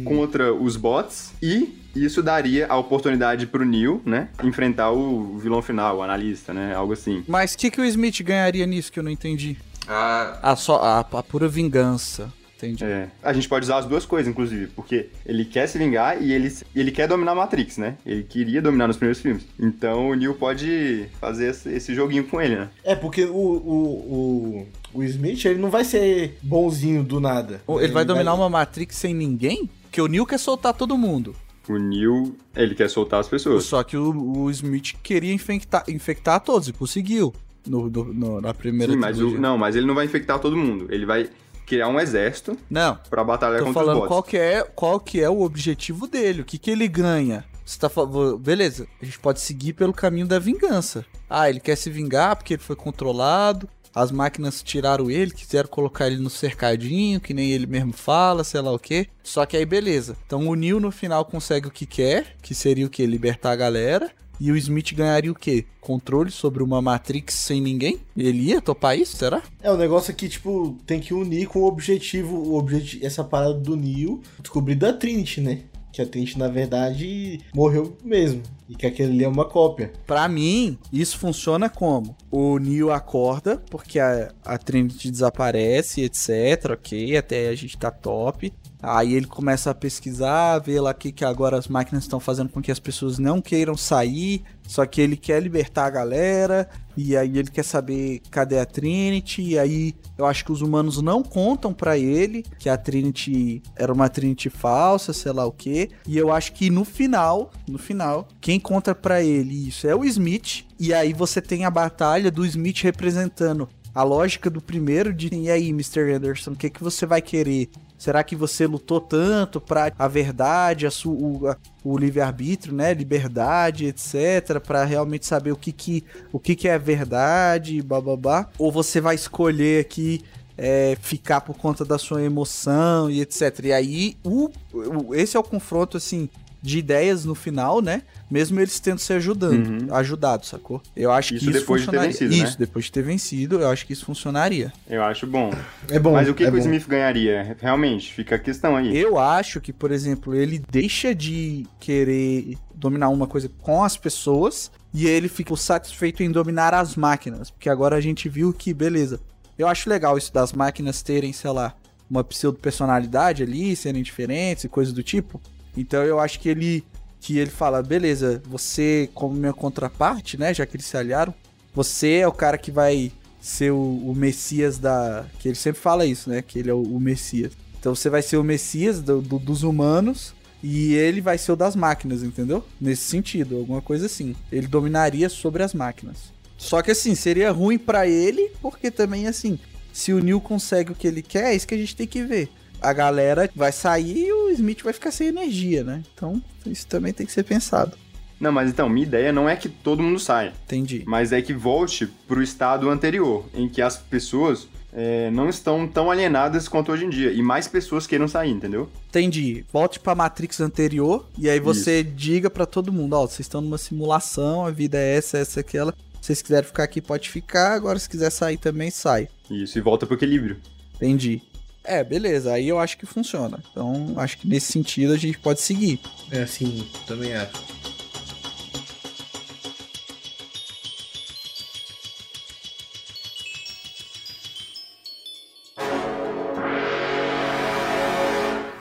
contra os bots e isso daria a oportunidade pro Neil, né? Enfrentar o vilão final, o analista, né? Algo assim. Mas o que, que o Smith ganharia nisso que eu não entendi? Ah, A, só, a, a pura vingança. Entendi. É. A gente pode usar as duas coisas, inclusive, porque ele quer se vingar e ele, ele quer dominar a Matrix, né? Ele queria dominar nos primeiros filmes. Então o Neo pode fazer esse, joguinho com ele, né? É, porque o, o, o, o Smith, ele não vai ser bonzinho do nada. Ou Ele vai dominar uma Matrix sem ninguém? Porque o Neo quer soltar todo mundo. O Neo, ele quer soltar as pessoas. Só que o, o Smith queria infectar, infectar todos e conseguiu. No, no- no- na primeira Sim, mas o, não, mas ele não vai infectar todo mundo. Ele vai criar um exército Não, pra batalhar tô contra os falando bots. qual que, é, qual que é o objetivo dele, o que, que ele ganha. Você tá falando, beleza, a gente pode seguir pelo caminho da vingança. Ah, ele quer se vingar porque ele foi controlado, as máquinas tiraram ele, quiseram colocar ele no cercadinho, que nem ele mesmo fala, sei lá o que. Só que aí beleza. Então o Neo no final consegue o que quer, que seria o que? Libertar a galera. E o Smith ganharia o quê? Controle sobre uma Matrix sem ninguém? Ele ia topar isso, será? É, o negócio aqui, tipo, tem que unir com o objetivo, o essa parada do Neo, descobrir da Trinity, né? Que a Trinity, na verdade, morreu mesmo. E que aquele ali é uma cópia. Pra mim, isso funciona como? O Neo acorda, porque a, a Trinity desaparece, etc, ok, até a gente tá top. Aí ele começa a pesquisar, ver lá que, que agora as máquinas estão fazendo com que as pessoas não queiram sair, só que ele quer libertar a galera, e aí ele quer saber cadê a Trinity, e aí eu acho que os humanos não contam pra ele que a Trinity era uma Trinity falsa, sei lá o que, e eu acho que no final, no final, quem conta pra ele isso é o Smith, e aí você tem a batalha do Smith representando a lógica do primeiro de e aí, Mr. Anderson, o que, que você vai querer? Será que você lutou tanto para a verdade, a su, o, o livre-arbítrio, né, liberdade, etc, para realmente saber o que que, o que que é verdade, bababá? Ou você vai escolher aqui é, ficar por conta da sua emoção e etc. E aí, o, o, esse é o confronto, assim, de ideias no final, né? Mesmo eles tendo se ajudando, Uhum. ajudado, sacou? Eu acho Isso que isso depois de ter funcionaria. vencido, né? isso, depois de ter vencido, eu acho que isso funcionaria. Eu acho bom. É bom. Mas o que, é que o. Smith ganharia? Realmente, fica a questão aí. Eu acho que, por exemplo, ele deixa de querer dominar uma coisa com as pessoas e ele fica satisfeito em dominar as máquinas. Porque agora a gente viu que, beleza. Eu acho legal isso das máquinas terem, sei lá, uma pseudo-personalidade ali, serem diferentes e coisas do tipo. Então eu acho que ele que ele fala, beleza, você como minha contraparte, né, já que eles se aliaram, você é o cara que vai ser o, o Messias da, que ele sempre fala isso, né, que ele é o, o Messias. Então você vai ser o Messias do- do- dos humanos e ele vai ser o das máquinas, entendeu? Nesse sentido, alguma coisa assim. Ele dominaria sobre as máquinas. Só que assim, seria ruim pra ele, porque também assim, se o Neil consegue o que ele quer, é isso que a gente tem que ver. A galera vai sair e o Smith vai ficar sem energia, né? Então, isso também tem que ser pensado. Não, mas então, minha ideia não é que todo mundo saia, Entendi. mas é que volte pro estado anterior, em que as pessoas é, não estão tão alienadas quanto hoje em dia, e mais pessoas queiram sair, entendeu? Entendi. Volte pra Matrix anterior e aí você diga pra todo mundo, ó, vocês estão numa simulação, a vida é essa, essa, aquela. Se vocês quiserem ficar aqui, pode ficar. Agora, se quiser sair também, sai. Isso, e volta pro equilíbrio. Entendi. É, beleza. Aí eu acho que funciona. Então, acho que nesse sentido a gente pode seguir. É assim, também acho.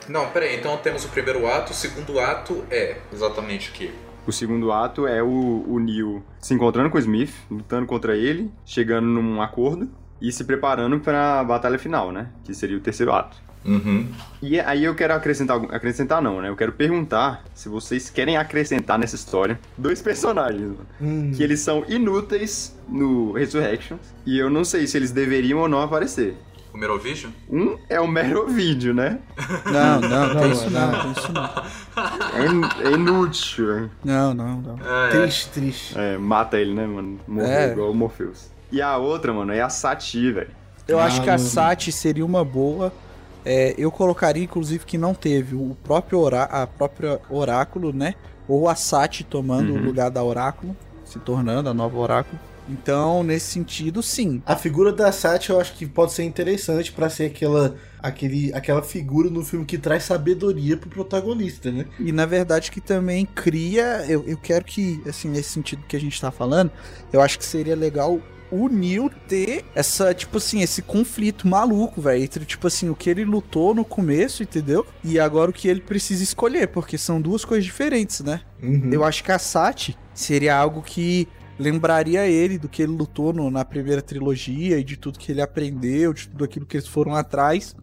Não, peraí, então temos o primeiro ato, o segundo ato é exatamente o quê? O segundo ato é o, o Neo se encontrando com o Smith, lutando contra ele, chegando num acordo e se preparando pra batalha final, né? Que seria o terceiro ato. Uhum. E aí eu quero acrescentar, algum- acrescentar não, né? Eu quero perguntar se vocês querem acrescentar nessa história dois (laughs) personagens, mano, Hum, que eles são inúteis no Resurrections e eu não sei se eles deveriam ou não aparecer. O Merovision? Um é o Merovídeo, né? (laughs) Não, não, Não, tem isso não, não. tem isso não. É, in- é inútil. Não, não, não. É, triste, triste. É, mata ele, né, mano? Morreu É. igual o Morpheus. E a outra, mano, é a Sati, velho. Eu Ah, acho que a. Sati seria uma boa. É, eu colocaria, inclusive, que não teve o próprio orá a própria Oráculo, né? Ou a Sati tomando Uhum. o lugar da Oráculo, se tornando a nova Oráculo. Então, nesse sentido, sim. A figura da Sati eu acho que pode ser interessante pra ser aquela, aquele, aquela figura no filme que traz sabedoria pro protagonista, né? E na verdade que também cria. Eu, eu quero que, assim, nesse sentido que a gente tá falando, eu acho que seria legal o Neil ter essa, tipo assim, esse conflito maluco, velho. Entre, tipo assim, o que ele lutou no começo, entendeu? E agora o que ele precisa escolher, porque são duas coisas diferentes, né? Uhum. Eu acho que a Sati seria algo que lembraria ele do que ele lutou no- na primeira trilogia e de tudo que ele aprendeu, de tudo aquilo que eles foram atrás,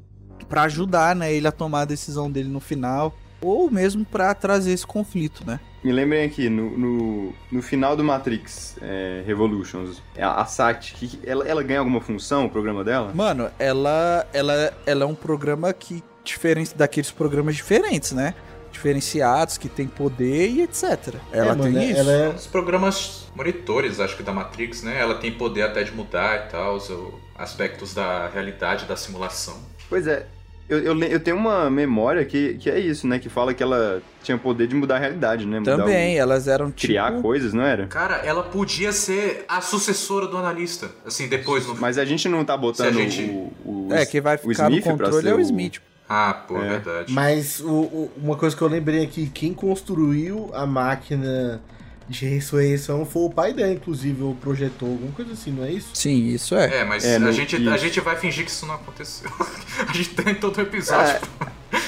pra ajudar, né, ele a tomar a decisão dele no final, ou mesmo pra trazer esse conflito, né? Me lembrem aqui, no, no, no final do Matrix é, Revolutions, a, a Sati, que- ela, ela ganha alguma função, o programa dela? Mano, ela, ela, ela é um programa que diferente daqueles programas diferentes, né? Diferenciados, que tem poder e etc. Ela É, tem mano, isso. Ela é, Os programas monitores, acho que da Matrix, né? Ela tem poder até de mudar e tal, os aspectos da realidade, da simulação. Pois é, eu, eu, eu tenho uma memória que, que é isso, né? Que fala que ela tinha poder de mudar a realidade, né? Mudar Também, o- elas eram tipo... criar coisas, não era? Cara, ela podia ser a sucessora do analista. Assim, depois no. Mas a gente não tá botando gente- o, o, É, quem vai o ficar no controle é o o- Smith. Ah, pô, É. verdade. Mas o- o- uma coisa que eu lembrei aqui, quem construiu a máquina de ressurreição foi o pai dela, inclusive, ou projetou, alguma coisa assim, não é isso? Sim, isso é. É, mas É, a, no- gente, a gente vai fingir que isso não aconteceu. (laughs) a gente tem todo o episódio.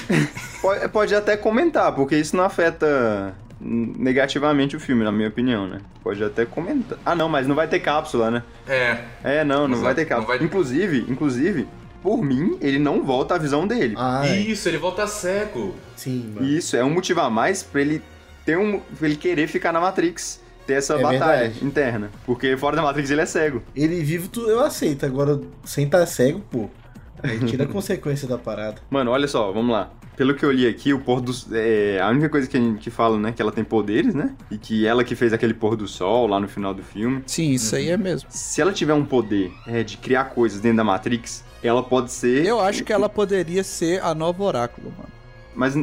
É. Pode, pode até comentar, porque isso não afeta negativamente o filme, na minha opinião, né? Pode até comentar. Ah, não, mas não vai ter cápsula, né? É. É, não, não Exato, vai ter cápsula. vai- Inclusive, inclusive, por mim, ele não volta à visão dele. Ah, é. Isso, ele volta cego. sim, mano. Isso é um motivo a mais pra ele ter um. ele querer ficar na Matrix. Ter essa É batalha verdade. interna. Porque fora da Matrix ele é cego. Ele vivo, tu, eu aceito. Agora, sem estar cego, pô. Aí tira a (laughs) consequência da parada. Mano, olha só, vamos lá. Pelo que eu li aqui, o pôr do é, a única coisa que a gente que fala, né, que ela tem poderes, né? E que ela que fez aquele pôr do sol lá no final do filme. Sim, isso aí é mesmo. Se ela tiver um poder é, de criar coisas dentro da Matrix, ela pode ser. Eu acho que ela poderia ser a nova Oráculo, mano. Mas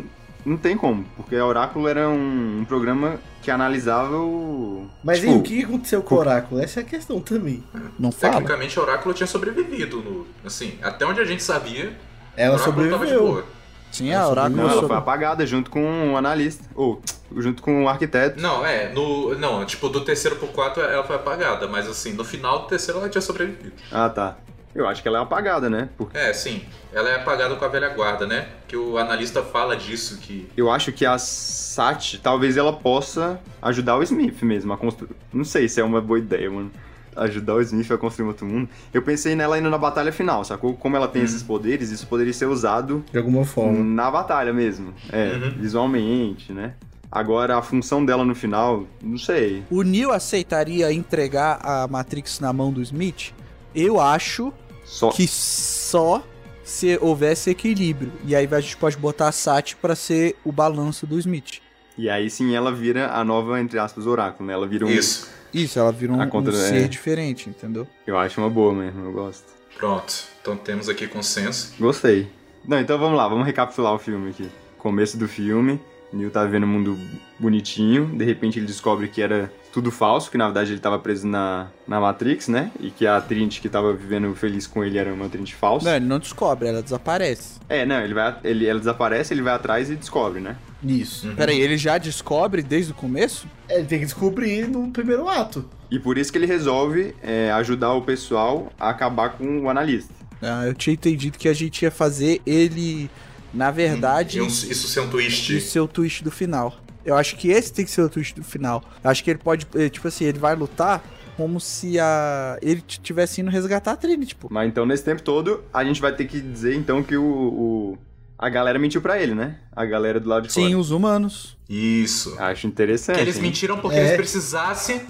não tem como, porque a Oráculo era um, um programa que analisava o. Mas tipo, e o que aconteceu com o Oráculo? Essa é a questão também. Não fala? Tecnicamente, o Oráculo tinha sobrevivido. No, assim, até onde a gente sabia, Ela Oráculo tava de sobreviveu. boa. Sim, a Oráculo Não, ela sobre- foi apagada junto com o analista. Ou junto com o arquiteto. Não, é, no. Não, tipo, do terceiro pro quarto ela foi apagada, mas assim, no final do terceiro ela tinha sobrevivido. Ah, tá. Eu acho que ela é apagada, né? Porque É, sim. Ela é apagada com a velha guarda, né? Que o analista fala disso, que. eu acho que a Sati, talvez ela possa ajudar o Smith mesmo a construir. Não sei se é uma boa ideia, mano. Ajudar o Smith a construir um outro mundo. Eu pensei nela indo na batalha final, sacou? Como ela tem esses poderes, isso poderia ser usado De alguma forma. na batalha mesmo. É, Uhum. visualmente, né? Agora, a função dela no final, não sei. O Neo aceitaria entregar a Matrix na mão do Smith? Eu acho Só. que só se houvesse equilíbrio. E aí a gente pode botar a Sati pra ser o balanço do Smith. E aí sim ela vira a nova, entre aspas, oráculo, né? Ela vira um. Isso. Isso, ela vira um, um ser é. diferente, entendeu? Eu acho uma boa mesmo, eu gosto. Pronto. Então temos aqui consenso. Gostei. Não, então vamos lá, vamos recapitular o filme aqui. Começo do filme, Neo tá vendo um mundo bonitinho, de repente ele descobre que era tudo falso, que na verdade ele tava preso na, na Matrix, né? E que a Trinity que tava vivendo feliz com ele era uma Trinity falsa. Não, ele não descobre, ela desaparece. É, não, ele vai, ele, ela desaparece, ele vai atrás e descobre, né? Isso. Uhum. Peraí, ele já descobre desde o começo? É, Ele tem que descobrir no primeiro ato. E por isso que ele resolve é, ajudar o pessoal a acabar com o analista. Ah, eu tinha entendido que a gente ia fazer ele, na verdade, E um- isso ser um twist. isso ser o twist do final. Eu acho que esse tem que ser o twist do final. Eu acho que ele pode, eh, tipo assim, ele vai lutar como se a ele tivesse indo resgatar a Trinity, tipo. Mas então, nesse tempo todo, a gente vai ter que dizer então que o. o- a galera mentiu pra ele, né? A galera do lado de Sim, fora. os humanos. Isso. Acho interessante. Que eles hein? mentiram porque É. eles precisassem.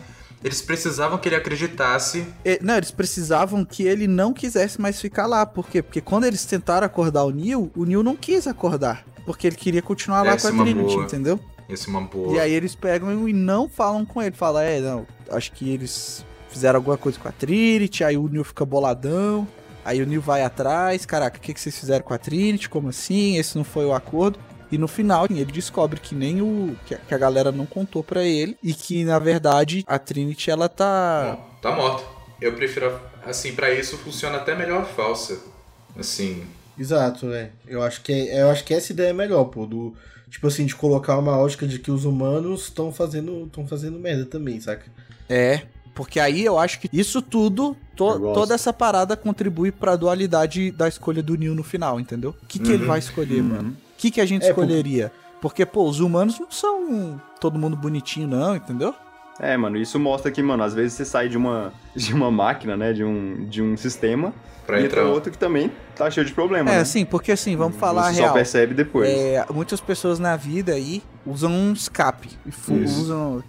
Eles precisavam que ele acreditasse. Eh, Não, eles precisavam que ele não quisesse mais ficar lá. Por quê? Porque quando eles tentaram acordar o Neil, o Neil não quis acordar. Porque ele queria continuar lá com é a uma Trinity, boa. entendeu? Esse é uma boa. E aí eles pegam e não falam com ele. Falam, é, não, acho que eles fizeram alguma coisa com a Trinity, aí o Neil fica boladão. Aí o Neil vai atrás, caraca, o que, que vocês fizeram com a Trinity? Como assim? Esse não foi o acordo. E no final ele descobre que nem o. que a, que a galera não contou pra ele. E que, na verdade, a Trinity ela tá. Bom, tá morto. Eu prefiro. Assim, pra isso funciona até melhor a falsa. Assim. Exato, é. Eu acho que é, eu acho que essa ideia é melhor, pô, do tipo assim de colocar uma lógica de que os humanos estão fazendo estão fazendo merda também, saca? É. Porque aí eu acho que isso tudo, to- toda essa parada contribui pra dualidade da escolha do Neil no final, entendeu? O que, que ele Uhum. vai escolher, mano? O que, que a gente É, escolheria? Porque, pô, os humanos não são todo mundo bonitinho, não, entendeu? É, mano, isso mostra que, mano, às vezes você sai de uma, (laughs) de uma máquina, né? De um, de um sistema Pra e entrar. pra outro que também tá cheio de problema. É, né? assim, porque assim, vamos falar a Você real. só percebe depois. É, muitas pessoas na vida aí usam um escape. E fu- Isso. usam.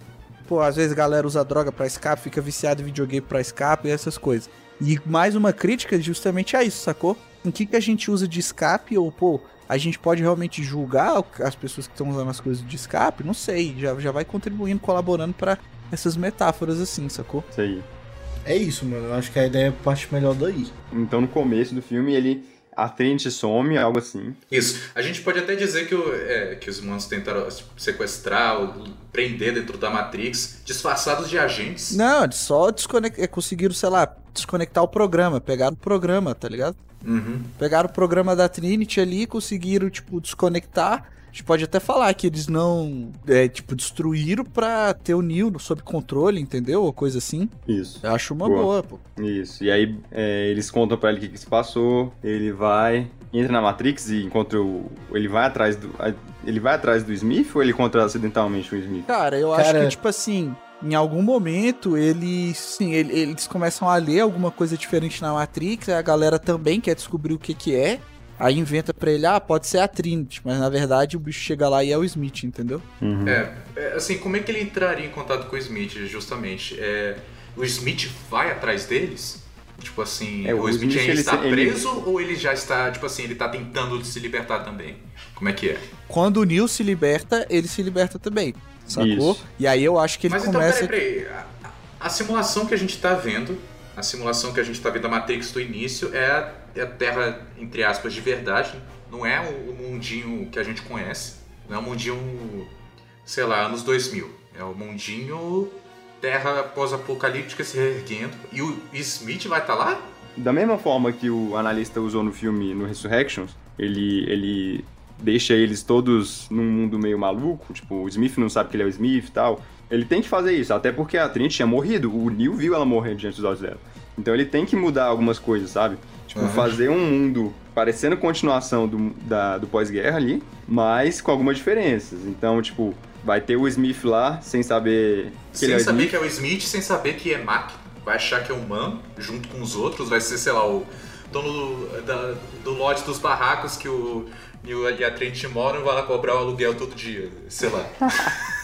Pô, às vezes a galera usa droga pra escape, fica viciado em videogame pra escape e essas coisas. E mais uma crítica justamente a isso, sacou? O que, que a gente usa de escape? Ou, pô, a gente pode realmente julgar o- as pessoas que estão usando as coisas de escape? Não sei. Já, já vai contribuindo, colaborando pra essas metáforas assim, sacou? Isso aí. É isso, mano. Eu acho que a ideia parte melhor daí. Então, no começo do filme, ele. A Trinity some, algo assim. Isso. A gente pode até dizer que, o- é, que os humanos tentaram sequestrar, ou prender dentro da Matrix, disfarçados de agentes. Não, eles só desconect... é, conseguiram, sei lá, desconectar o programa. Pegaram o programa, tá ligado? Uhum. Pegaram o programa da Trinity ali, conseguiram, tipo, desconectar gente pode até falar que eles não, é, tipo, destruíram pra ter o Neo sob controle, entendeu? Ou coisa assim. Isso. Eu acho uma Boa. boa, pô. Isso. E aí é, eles contam pra ele o que, que se passou. Ele vai, entra na Matrix e encontra o. Ele vai atrás do. Ele vai atrás do Smith ou ele encontra acidentalmente o Smith? Cara, eu acho Cara- que, tipo assim, em algum momento eles, sim, ele- eles começam a ler alguma coisa diferente na Matrix, aí a galera também quer descobrir o que que é, aí inventa pra ele, ah, pode ser a Trinity, mas na verdade o bicho chega lá e é o Smith, entendeu? Uhum. É, é, assim, como é que ele entraria em contato com o Smith, justamente? É, o Smith vai atrás deles? Tipo assim, É, o, o Smith Smith, ainda ele está se- ele- preso ou ele já está, tipo assim, ele tá tentando se libertar também? Como é que é? Quando o Neo se liberta, ele se liberta também, sacou? Isso. E aí eu acho que ele Mas começa... então, peraí, peraí. A, a- a simulação que a gente tá vendo, a simulação que a gente tá vendo da Matrix do início é a, é a Terra, entre aspas, de verdade. Não é o, mundinho que a gente conhece. Não é o mundinho, sei lá, anos 2000. É o mundinho Terra pós-apocalíptica se reerguendo. E o Smith vai estar lá? Da mesma forma que o analista usou no filme no Resurrections, ele, ele deixa eles todos num mundo meio maluco, tipo, o Smith não sabe que ele é o Smith e tal. Ele tem que fazer isso, até porque a Trinity tinha morrido, o Neo viu ela morrer diante dos olhos dela. Então ele tem que mudar algumas coisas, sabe? Tipo, Aham. fazer um mundo parecendo continuação do, da- do pós-guerra ali, mas com algumas diferenças. Então, tipo, vai ter o Smith lá, sem saber que ele sem é o saber Smith. que é o Smith, sem saber que é máquina. Vai achar que é humano, junto com os outros. Vai ser, sei lá, o dono do, da- do lote dos barracos que o Neil e a Trent moram e vai lá cobrar o aluguel todo dia. Sei lá. (laughs)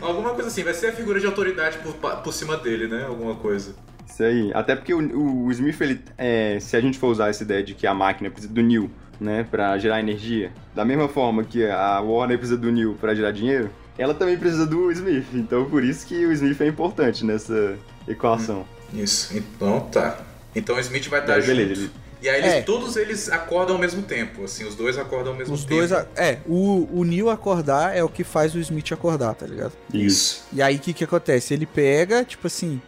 Alguma coisa assim. Vai ser a figura de autoridade por, por cima dele, né? Alguma coisa. Isso aí. Até porque o, o Smith, ele, é, se a gente for usar essa ideia de que a máquina precisa do Neo, né, pra gerar energia, da mesma forma que a Warner precisa do Neo pra gerar dinheiro, ela também precisa do Smith. Então, por isso que o Smith é importante nessa equação. Isso. Então tá. Então o Smith vai estar Aí, junto. beleza, ele- E aí eles- É. todos eles acordam ao mesmo tempo. Assim, os dois acordam ao mesmo Os tempo. dois, a- é, o, o Neo acordar é o que faz o Smith acordar, tá ligado? Isso. E aí o que que acontece? Ele pega, tipo assim,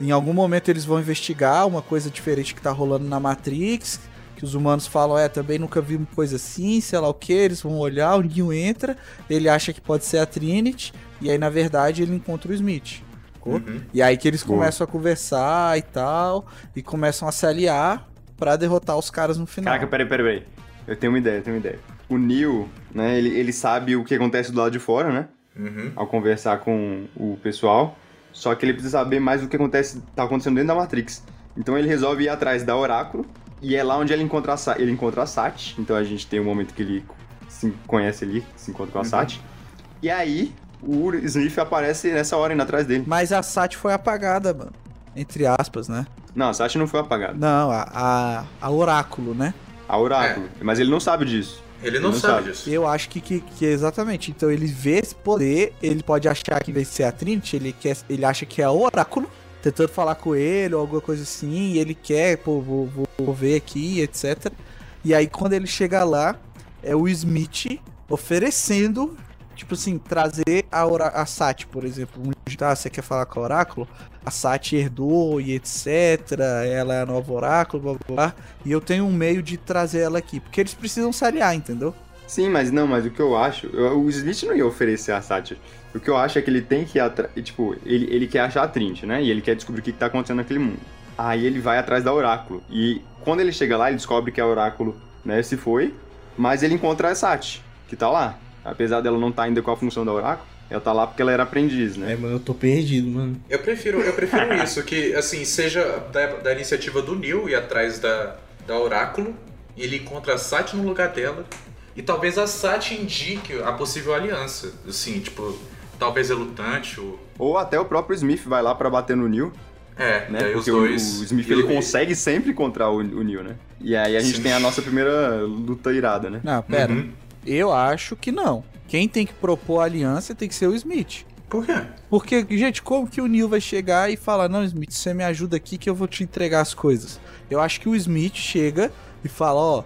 em algum momento eles vão investigar uma coisa diferente que tá rolando na Matrix, que os humanos falam, é, também nunca vi uma coisa assim, sei lá o que, eles vão olhar, o Neo entra, ele acha que pode ser a Trinity, e aí na verdade ele encontra o Smith. sacou? Uhum. E aí que eles começam a conversar e tal, e começam a se aliar pra derrotar os caras no final. Caraca, peraí, peraí, peraí. Eu tenho uma ideia, eu tenho uma ideia. O Neo, né, ele, ele sabe o que acontece do lado de fora, né? Uhum. ao conversar com o pessoal. Só que ele precisa saber mais do que acontece, tá acontecendo dentro da Matrix. Então ele resolve ir atrás da Oráculo. E é lá onde ele encontra a, ele encontra a Sati. Então a gente tem um momento que ele se conhece ali, se encontra com a Sati. E aí o Smith aparece nessa hora indo atrás dele. Mas a Sati foi apagada, mano. Entre aspas, né? Não, a Sati não foi apagada. Não, a, a, a Oráculo, né? A Oráculo. Mas ele não sabe disso. Ele não, Ele não sabe, sabe. disso. Eu acho que, que, que é exatamente. Então ele vê esse poder, ele pode achar que vai ser a Trinity, ele, quer, ele acha que é o Oráculo, tentando falar com ele ou alguma coisa assim, e ele quer, pô, vou, vou, vou ver aqui, etc. E aí quando ele chega lá, é o Smith oferecendo, tipo assim, trazer a, Ora- a Sati, por exemplo. Um, tá, você quer falar com o Oráculo? A Sati herdou e etc. Ela é a nova Oráculo, blá blá blá. E eu tenho um meio de trazer ela aqui. Porque eles precisam se aliar, entendeu? Sim, mas não, mas o que eu acho. eu- o Smith não ia oferecer a Sati. O que eu acho é que ele tem que ir atrás. Tipo, ele, ele quer achar a Trinity, né? E ele quer descobrir o que, que tá acontecendo naquele mundo. Aí ele vai atrás da Oráculo. E quando ele chega lá, ele descobre que a Oráculo, né, se foi. Mas ele encontra a Sati, que tá lá. Apesar dela não estar ainda com a função da Oráculo, ela tá lá porque ela era aprendiz, né? É, mano, eu tô perdido, mano. Eu prefiro, eu prefiro (laughs) isso, que assim, seja da, da iniciativa do Neil ir atrás da, da Oráculo, e ele encontra a Sati no lugar dela, e talvez a Sati indique a possível aliança. Assim, tipo, talvez relutante, ou. Ou até o próprio Smith vai lá pra bater no Neil, É, né? e Porque dois. o, o Smith e ele consegue sempre encontrar o, o Neil, né? E aí a gente Sim. tem a nossa primeira luta irada, né? Não, pera. Uhum. Eu acho que não. Quem tem que propor a aliança tem que ser o Smith. Por quê? Porque, gente, como que o Neil vai chegar e falar, não, Smith, você me ajuda aqui que eu vou te entregar as coisas? Eu acho que o Smith chega e fala, ó,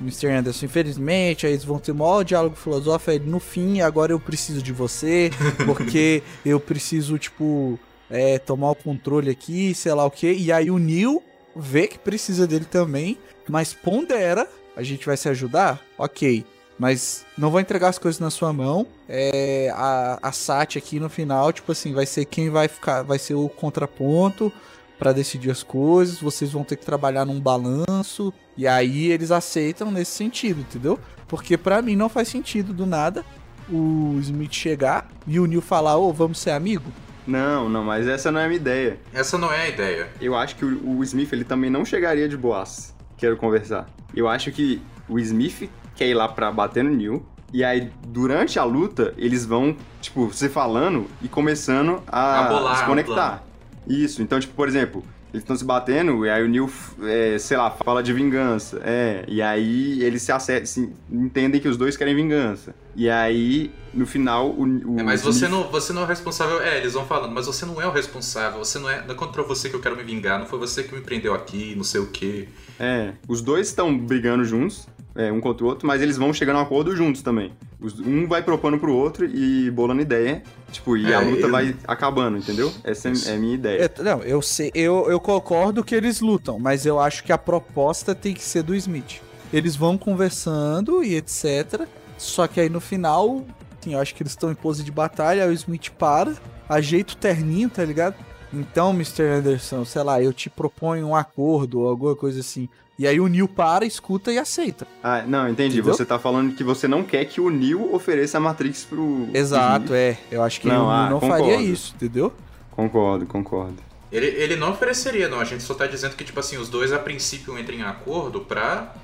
Mr. Anderson, infelizmente, aí eles vão ter o maior diálogo filosófico, aí no fim, agora eu preciso de você, (laughs) porque eu preciso, tipo, é, tomar o controle aqui, sei lá o quê. E aí o Neil vê que precisa dele também, mas pondera, a gente vai se ajudar? Ok. Mas não vou entregar as coisas na sua mão. É, a, a SAT aqui no final, tipo assim, vai ser quem vai ficar, vai ser o contraponto para decidir as coisas. Vocês vão ter que trabalhar num balanço. E aí eles aceitam nesse sentido, entendeu? Porque para mim não faz sentido do nada o Smith chegar e o Neil falar, ô, vamos ser amigo. Não, não, mas essa não é a minha ideia. Essa não é a ideia. Eu acho que o, o Smith ele também não chegaria de boas. Quero conversar. Eu acho que o Smith quer ir lá pra bater no Neil. E aí, durante a luta, eles vão, tipo, se falando e começando a, A bolar se conectar. Isso. Então, tipo, por exemplo, eles estão se batendo, e aí o Neil, é, sei lá, fala de vingança. É, e aí eles se, acertam, se entendem que os dois querem vingança. E aí, no final, o. o É, mas você não, você não é o responsável. É, eles vão falando, mas você não é o responsável. Você não é. Não é contra você que eu quero me vingar. Não foi você que me prendeu aqui, não sei o quê. É, os dois estão brigando juntos, é, um contra o outro, mas eles vão chegando a um acordo juntos também. Os- um vai propondo pro outro e bolando ideia, tipo, e É, a luta eu- vai acabando, entendeu? Essa Isso. é a minha ideia. Eu- não, eu sei, eu, eu concordo que eles lutam, mas eu acho que a proposta tem que ser do Smith. Eles vão conversando e etc. Só que aí no final, assim, eu acho que eles estão em pose de batalha, aí o Smith para, ajeita o terninho, tá ligado? Então, Mr. Anderson, sei lá, eu te proponho um acordo ou alguma coisa assim. E aí o Neil para, escuta e aceita. Ah, não, entendi. Entendeu? Você tá falando que você não quer que o Neo ofereça a Matrix pro. pro Exato, Smith. é. Eu acho que Não, o Neil ah, não concordo. faria isso, entendeu? Concordo, concordo. Ele, ele não ofereceria, não. A gente só tá dizendo que, tipo assim, os dois a princípio entram em acordo pra,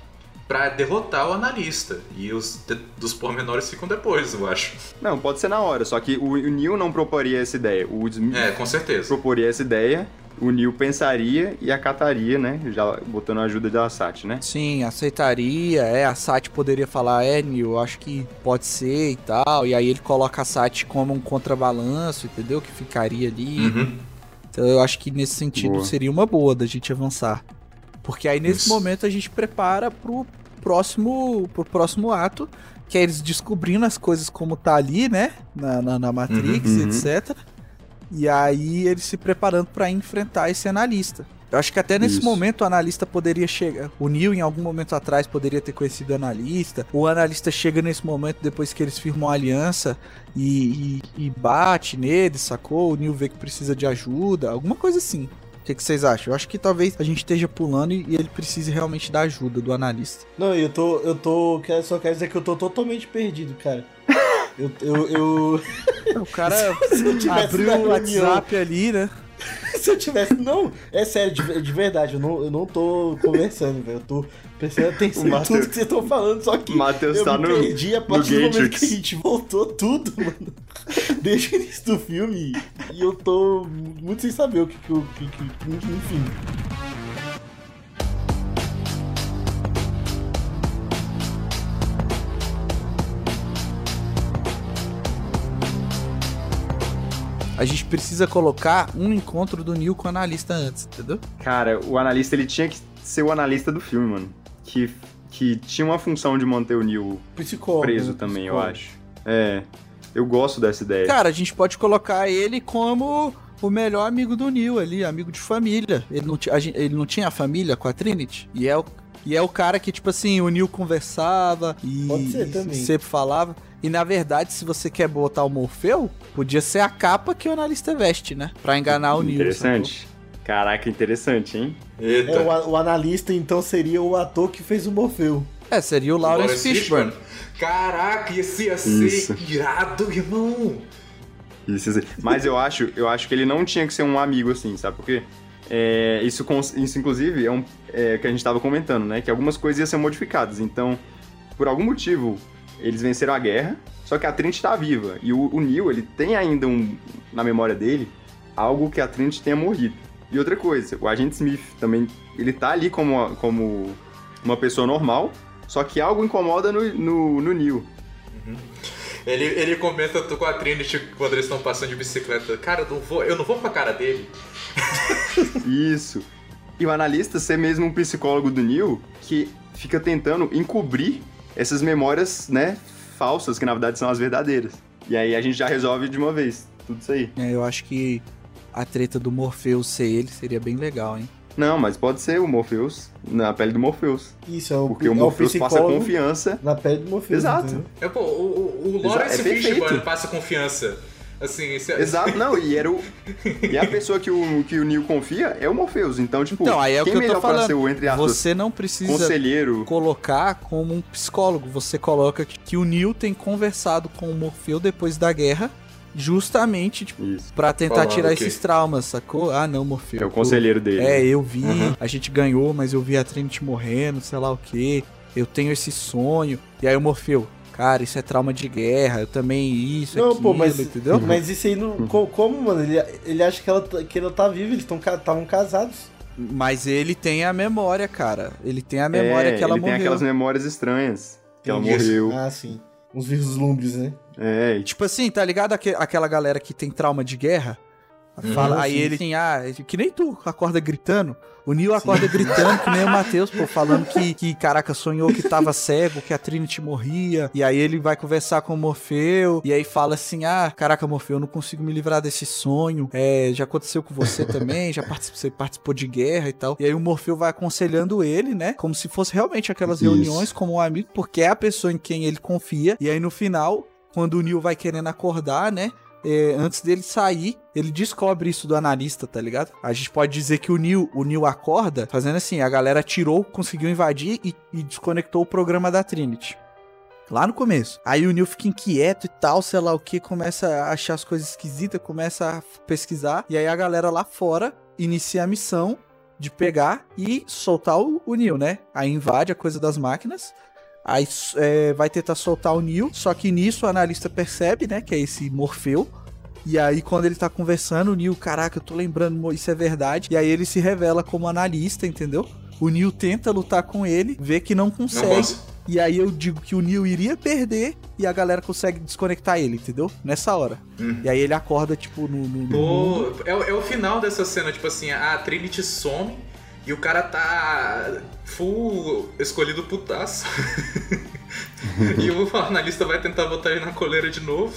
pra derrotar o analista. E os de- dos pormenores ficam depois, eu acho. Não, pode ser na hora, só que o, o Neo não proporia essa ideia. O Smith É, com certeza. proporia essa ideia, o Neo pensaria e acataria, né? Já botando a ajuda da Sati, né? Sim, aceitaria. É, a Sati poderia falar, é, Neil, acho que pode ser e tal. E aí ele coloca a Sati como um contrabalanço, entendeu? Que ficaria ali. Uhum. Então eu acho que nesse sentido Boa. seria uma boa da gente avançar. Porque aí nesse Isso. momento a gente prepara pro próximo, pro próximo ato, que é eles descobrindo as coisas como tá ali, né? Na, na, na Matrix, Uhum, uhum. etc. E aí eles se preparando pra enfrentar esse analista. Eu acho que até nesse Isso. momento o analista poderia chegar. O Neil, em algum momento atrás, poderia ter conhecido o analista. O analista chega nesse momento depois que eles firmam a aliança e, e- e bate nele, sacou? O Neil vê que precisa de ajuda, alguma coisa assim. O que, que vocês acham? Eu acho que talvez a gente esteja pulando e, e ele precise realmente da ajuda do analista. Não, eu tô. Eu tô. Só quero dizer que eu tô totalmente perdido, cara. Eu. eu, eu- O cara (laughs) abriu o reunião- WhatsApp ali, né? (laughs) se eu tivesse. Não, é sério, de, de verdade, eu não, eu não tô conversando, velho. Eu tô prestando atenção em tudo que vocês estão falando, só que. Matheus eu tá me no- perdi a partir do momento que a gente voltou tudo, mano. (laughs) Desde o início do filme. E eu tô muito sem saber o que que. Que, que, enfim. A gente precisa colocar um encontro do Neil com o analista antes, entendeu? Cara, o analista ele tinha que ser o analista do filme, mano. Que, que tinha uma função de manter o Neo Psicólogo. preso também, eu Psicólogo. acho. É. Eu gosto dessa ideia. Cara, a gente pode colocar ele como o melhor amigo do Neil ali, amigo de família. Ele não, ele não tinha a família com a Trinity? E é o, e é o cara que, tipo assim, o Neil conversava e Pode ser também. sempre falava. E na verdade, se você quer botar o Morfeu, podia ser a capa que o analista veste, né? Pra enganar o Neil. Interessante. Caraca, interessante, hein? Eita. É, o, o analista então seria o ator que fez o Morfeu. É, seria o Lawrence Fishburne. Caraca, esse ia Isso. ser irado, irmão. Isso, isso. Mas eu acho, eu acho que ele não tinha que ser um amigo assim, sabe por quê? É, isso, isso, inclusive, é um é, que a gente tava comentando, né? Que algumas coisas iam ser modificadas. Então, por algum motivo, eles venceram a guerra, só que a Trinity tá viva. E o, o Neo, ele tem ainda um, na memória dele algo que a Trinity tenha morrido. E outra coisa, o agente Smith também, ele tá ali como, como uma pessoa normal, só que algo incomoda no, no, no Neo. Ele, ele comenta com a Trinity quando eles estão passando de bicicleta. Cara, eu não vou, eu não vou com a cara dele. (laughs) Isso. E o analista ser mesmo um psicólogo do Neil que fica tentando encobrir essas memórias, né, falsas, que na verdade são as verdadeiras. E aí a gente já resolve de uma vez tudo isso aí. É, eu acho que a treta do Morpheus ser ele seria bem legal, hein? Não, mas pode ser o Morpheus na pele do Morpheus. Isso, é o, Porque o é Morpheus passa confiança. Na pele do Morpheus. Exato. É, pô, o, o, o Lawrence é. Fishburne passa confiança. Assim, esse é... Exato, não, e era o. E a pessoa que o, que o Neil confia é o Morpheus. Então, tipo, Então, aí é o que eu tô melhor pra falando. ser o, entre aspas, Você não precisa conselheiro. colocar como um psicólogo. Você coloca que, que o Neil tem conversado com o Morfeu depois da guerra, justamente tipo, Isso. pra tentar Falando tirar esses traumas, sacou? Ah, não, Morfeu. É o conselheiro dele. É, eu vi, Uhum. a gente ganhou, mas eu vi a Trinity morrendo, sei lá o que. Eu tenho esse sonho. E aí o Morfeu, cara, isso é trauma de guerra, eu também isso, Não, aquilo, pô, mas, entendeu? (laughs) mas isso aí não. co- Como, mano? Ele, ele acha que ela, tá- que ela tá viva, eles estavam casados. Mas ele tem a memória, cara. Ele tem a memória É, que ela ele morreu. tem aquelas memórias estranhas. Que ela Isso. morreu. Ah, sim. Uns vislumbres, né? É, e, Tipo assim, tá ligado aque- aquela galera que tem trauma de guerra? Fala, Uhum, aí sim, ele tem, ah, que nem tu acorda gritando. O Neil acorda gritando, que nem o Matheus, pô, falando que, que, caraca, sonhou que tava cego, que a Trinity morria. E aí ele vai conversar com o Morfeu, e aí fala assim: ah, caraca, Morfeu, eu não consigo me livrar desse sonho. É, já aconteceu com você também, já participou, você participou de guerra e tal. E aí o Morfeu vai aconselhando ele, né? Como se fosse realmente aquelas Isso. reuniões como um amigo, porque é a pessoa em quem ele confia. E aí no final, quando o Neil vai querendo acordar, né? É, antes dele sair, ele descobre isso do analista, tá ligado? A gente pode dizer que o Neil, o Neil acorda fazendo assim, a galera tirou, conseguiu invadir e, e desconectou o programa da Trinity. Lá no começo. Aí o Neil fica inquieto e tal, sei lá o que, começa a achar as coisas esquisitas, começa a pesquisar. E aí a galera lá fora inicia a missão de pegar e soltar o, o Neil, né? Aí invade a coisa das máquinas. Aí é, vai tentar soltar o Neil, só que nisso o analista percebe, né, que é esse Morfeu. E aí quando ele tá conversando, o Neil, caraca, eu tô lembrando, isso é verdade. E aí ele se revela como analista, entendeu? O Neil tenta lutar com ele, vê que não Não consegue. posso. E aí eu digo que o Neil iria perder e a galera consegue desconectar ele, entendeu? Nessa hora. Uhum. E aí ele acorda, tipo, no. no- no é, o- é o final dessa cena, tipo assim, a Trinity some e o cara tá full escolhido putaço. (laughs) e o analista vai tentar botar ele na coleira de novo.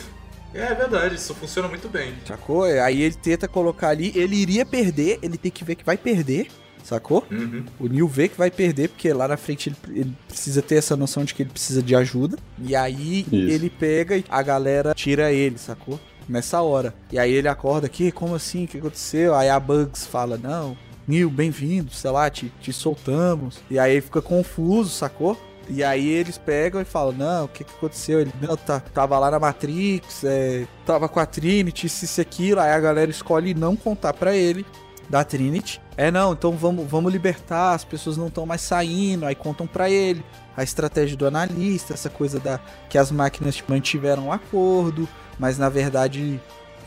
É verdade, isso funciona muito bem. Sacou? Aí ele tenta colocar ali, ele iria perder, ele tem que ver que vai perder, sacou? Uhum. O Neil vê que vai perder, porque lá na frente ele, ele precisa ter essa noção de que ele precisa de ajuda. E aí Isso. ele pega e a galera tira ele, sacou? Nessa hora. E aí ele acorda aqui, como assim? O que aconteceu? Aí a Bugs fala, não, Neil, bem-vindo, sei lá, te, te soltamos. E aí fica confuso, sacou? E aí eles pegam e falam, não, o que, que aconteceu? Ele, não, tá, tava lá na Matrix, é, tava com a Trinity, isso, isso, aquilo. Aí a galera escolhe não contar pra ele da Trinity. É, não, então vamos, vamos libertar, as pessoas não estão mais saindo, aí contam pra ele a estratégia do analista, essa coisa da que as máquinas mantiveram um acordo, mas na verdade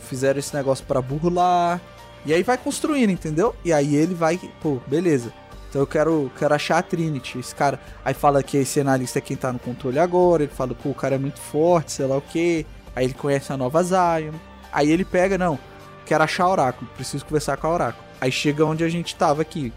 fizeram esse negócio pra burlar. E aí vai construindo, entendeu? E aí ele vai, pô, beleza. Então eu quero, quero achar a Trinity. Esse cara. Aí fala que esse analista é quem tá no controle agora. Ele fala, pô, o cara é muito forte, sei lá o que. Aí ele conhece a nova Zion. Aí ele pega, não, quero achar a Oráculo, preciso conversar com a Oráculo. Aí chega onde a gente tava aqui.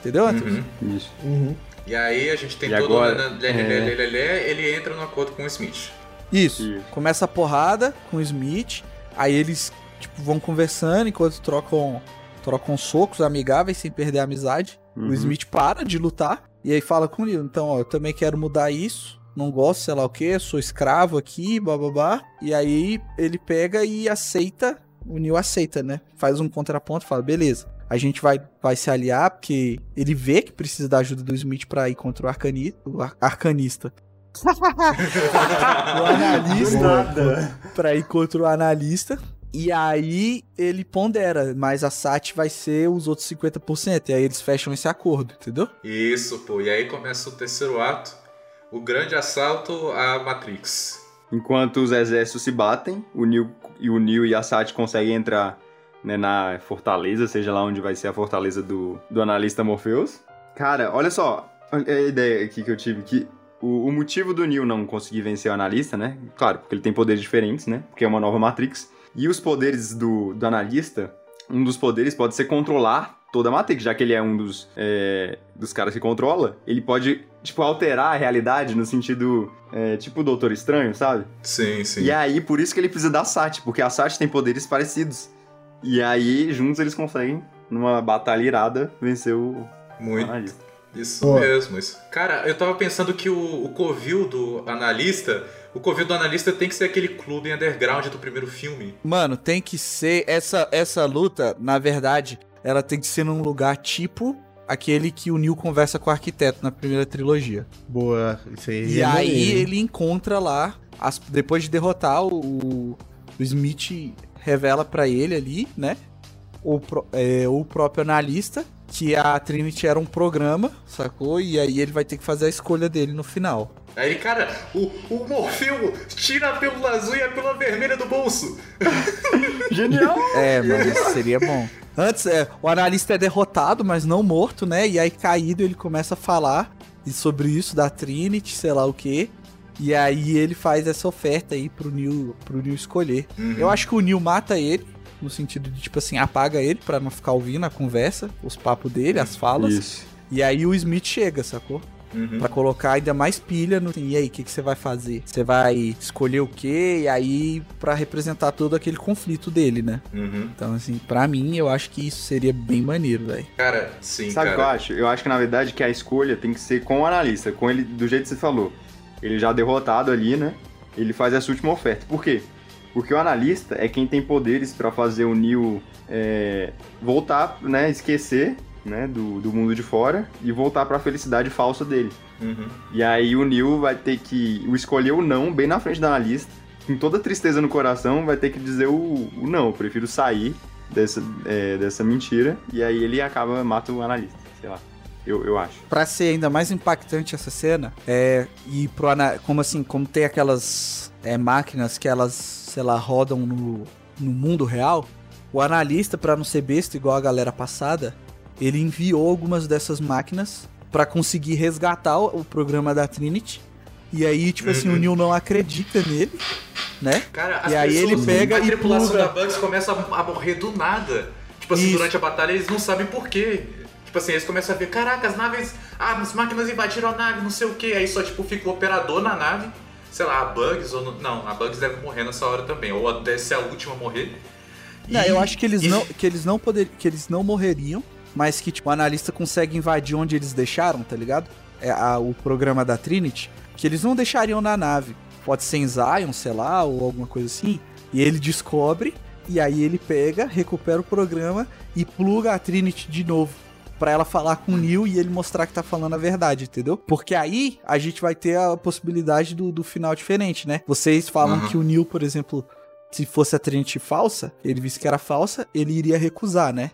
Entendeu, Antônio? Uhum. Isso. Uhum. E aí a gente tem E todo agora, o lelé, lelé, lelé, lelé, ele entra no acordo com o Smith. Isso. Isso. Começa a porrada com o Smith. Aí eles tipo, vão conversando enquanto trocam, trocam socos amigáveis sem perder a amizade. Uhum. O Smith para de lutar. E aí fala com o Neil. Então, ó, eu também quero mudar isso. Não gosto, sei lá o que, sou escravo aqui, bababá. E aí ele pega e aceita. O Neil aceita, né? Faz um contraponto e fala: beleza. A gente vai, vai se aliar, porque ele vê que precisa da ajuda do Smith pra ir contra o, arcani, o ar- arcanista. (laughs) o (laughs) analista pra ir contra o analista. E aí ele pondera, mas a SAT vai ser os outros 50%. E aí eles fecham esse acordo, entendeu? Isso, pô. E aí começa o terceiro ato, o grande assalto à Matrix. Enquanto os exércitos se batem, o Neil e o Neil e a Sati conseguem entrar né, na fortaleza, seja lá onde vai ser a fortaleza do, do analista Morpheus. Cara, olha só, olha a ideia aqui que eu tive, que o, o motivo do Neil não conseguir vencer o analista, né? Claro, porque ele tem poderes diferentes, né? Porque é uma nova Matrix. E os poderes do, do analista, um dos poderes pode ser controlar toda a Matrix, já que ele é um dos, é, dos caras que controla, ele pode, tipo, alterar a realidade no sentido, é, tipo, o Doutor Estranho, sabe? Sim, sim. E aí, por isso que ele precisa da Sati, porque a Sati tem poderes parecidos. E aí, juntos eles conseguem numa batalha irada, venceu o Muito. analista. Isso Pô. mesmo. Isso. Cara, eu tava pensando que o, o Covil do analista. O Covil do analista tem que ser aquele clube underground do primeiro filme. Mano, tem que ser. Essa, essa luta, na verdade, ela tem que ser num lugar tipo aquele que o Neil conversa com o arquiteto na primeira trilogia. Boa, isso aí. E é aí maneiro. ele encontra lá, as- depois de derrotar o, o Smith, revela pra ele ali, né? O, é, o próprio analista, que a Trinity era um programa, sacou? E aí ele vai ter que fazer a escolha dele no final. Aí cara, o, o Morfeu tira a pílula azul e a pílula vermelha do bolso. (laughs) Genial! É, mas isso seria bom. Antes, é, o analista é derrotado, mas não morto, né? E aí, caído, ele começa a falar e sobre isso da Trinity, sei lá o quê. E aí ele faz essa oferta aí pro Neil, pro Neil escolher. Eu acho que o Neil mata ele, no sentido de, tipo assim, apaga ele pra não ficar ouvindo a conversa, os papos dele, as falas. Isso. E aí o Smith chega, sacou? Uhum. Pra colocar ainda mais pilha no. E aí, o que, que você vai fazer? Você vai escolher o quê? E aí, pra representar todo aquele conflito dele, né? Uhum. Então, assim, pra mim, eu acho que isso seria bem maneiro, velho. Cara, sim, Sabe o que eu acho? Eu acho que na verdade que a escolha tem que ser com o analista, com ele do jeito que você falou. Ele já derrotado ali, né? Ele faz essa última oferta. Por quê? Porque o analista é quem tem poderes pra fazer o Neo é, voltar, né? Esquecer né, do, do mundo de fora e voltar pra felicidade falsa dele. Uhum. E aí o Neo vai ter que o escolher o não bem na frente do analista. Com toda tristeza no coração, vai ter que dizer o, o não. Eu prefiro sair dessa, é, dessa mentira. E aí ele acaba, mata o analista. Sei lá. Eu, eu acho. Pra ser ainda mais impactante essa cena, é. E pro ana... como assim, como tem aquelas é, máquinas que elas, sei lá, rodam no, no mundo real, o analista, pra não ser besta igual a galera passada, ele enviou algumas dessas máquinas pra conseguir resgatar o, o programa da Trinity. E aí, tipo assim, o Uhum. Neil não acredita nele, né? Cara, E aí pessoas, ele pega a e tripulação pluga. da Bugs começa a, a morrer do nada. Tipo assim, Isso. durante a batalha eles não sabem por quê. Tipo assim, eles começam a ver, caraca, as naves. Ah, as máquinas invadiram a nave, não sei o quê. Aí só, tipo, fica o operador na nave. Sei lá, a Bugs ou. Não, a Bugs deve morrer nessa hora também. Ou deve ser a última a morrer. Não, E- eu acho que eles e- não, que eles não poder, que eles não morreriam, mas que tipo, o analista consegue invadir onde eles deixaram, tá ligado? É a- o programa da Trinity, que eles não deixariam na nave. Pode ser em Zion, sei lá, ou alguma coisa assim. E ele descobre e aí ele pega, recupera o programa e pluga a Trinity de novo. Pra ela falar com o Neil e ele mostrar que tá falando a verdade, entendeu? Porque aí a gente vai ter a possibilidade do, do final diferente, né? Vocês falam Uhum. que o Neil, por exemplo, se fosse a Trinity falsa, ele visse que era falsa, ele iria recusar, né?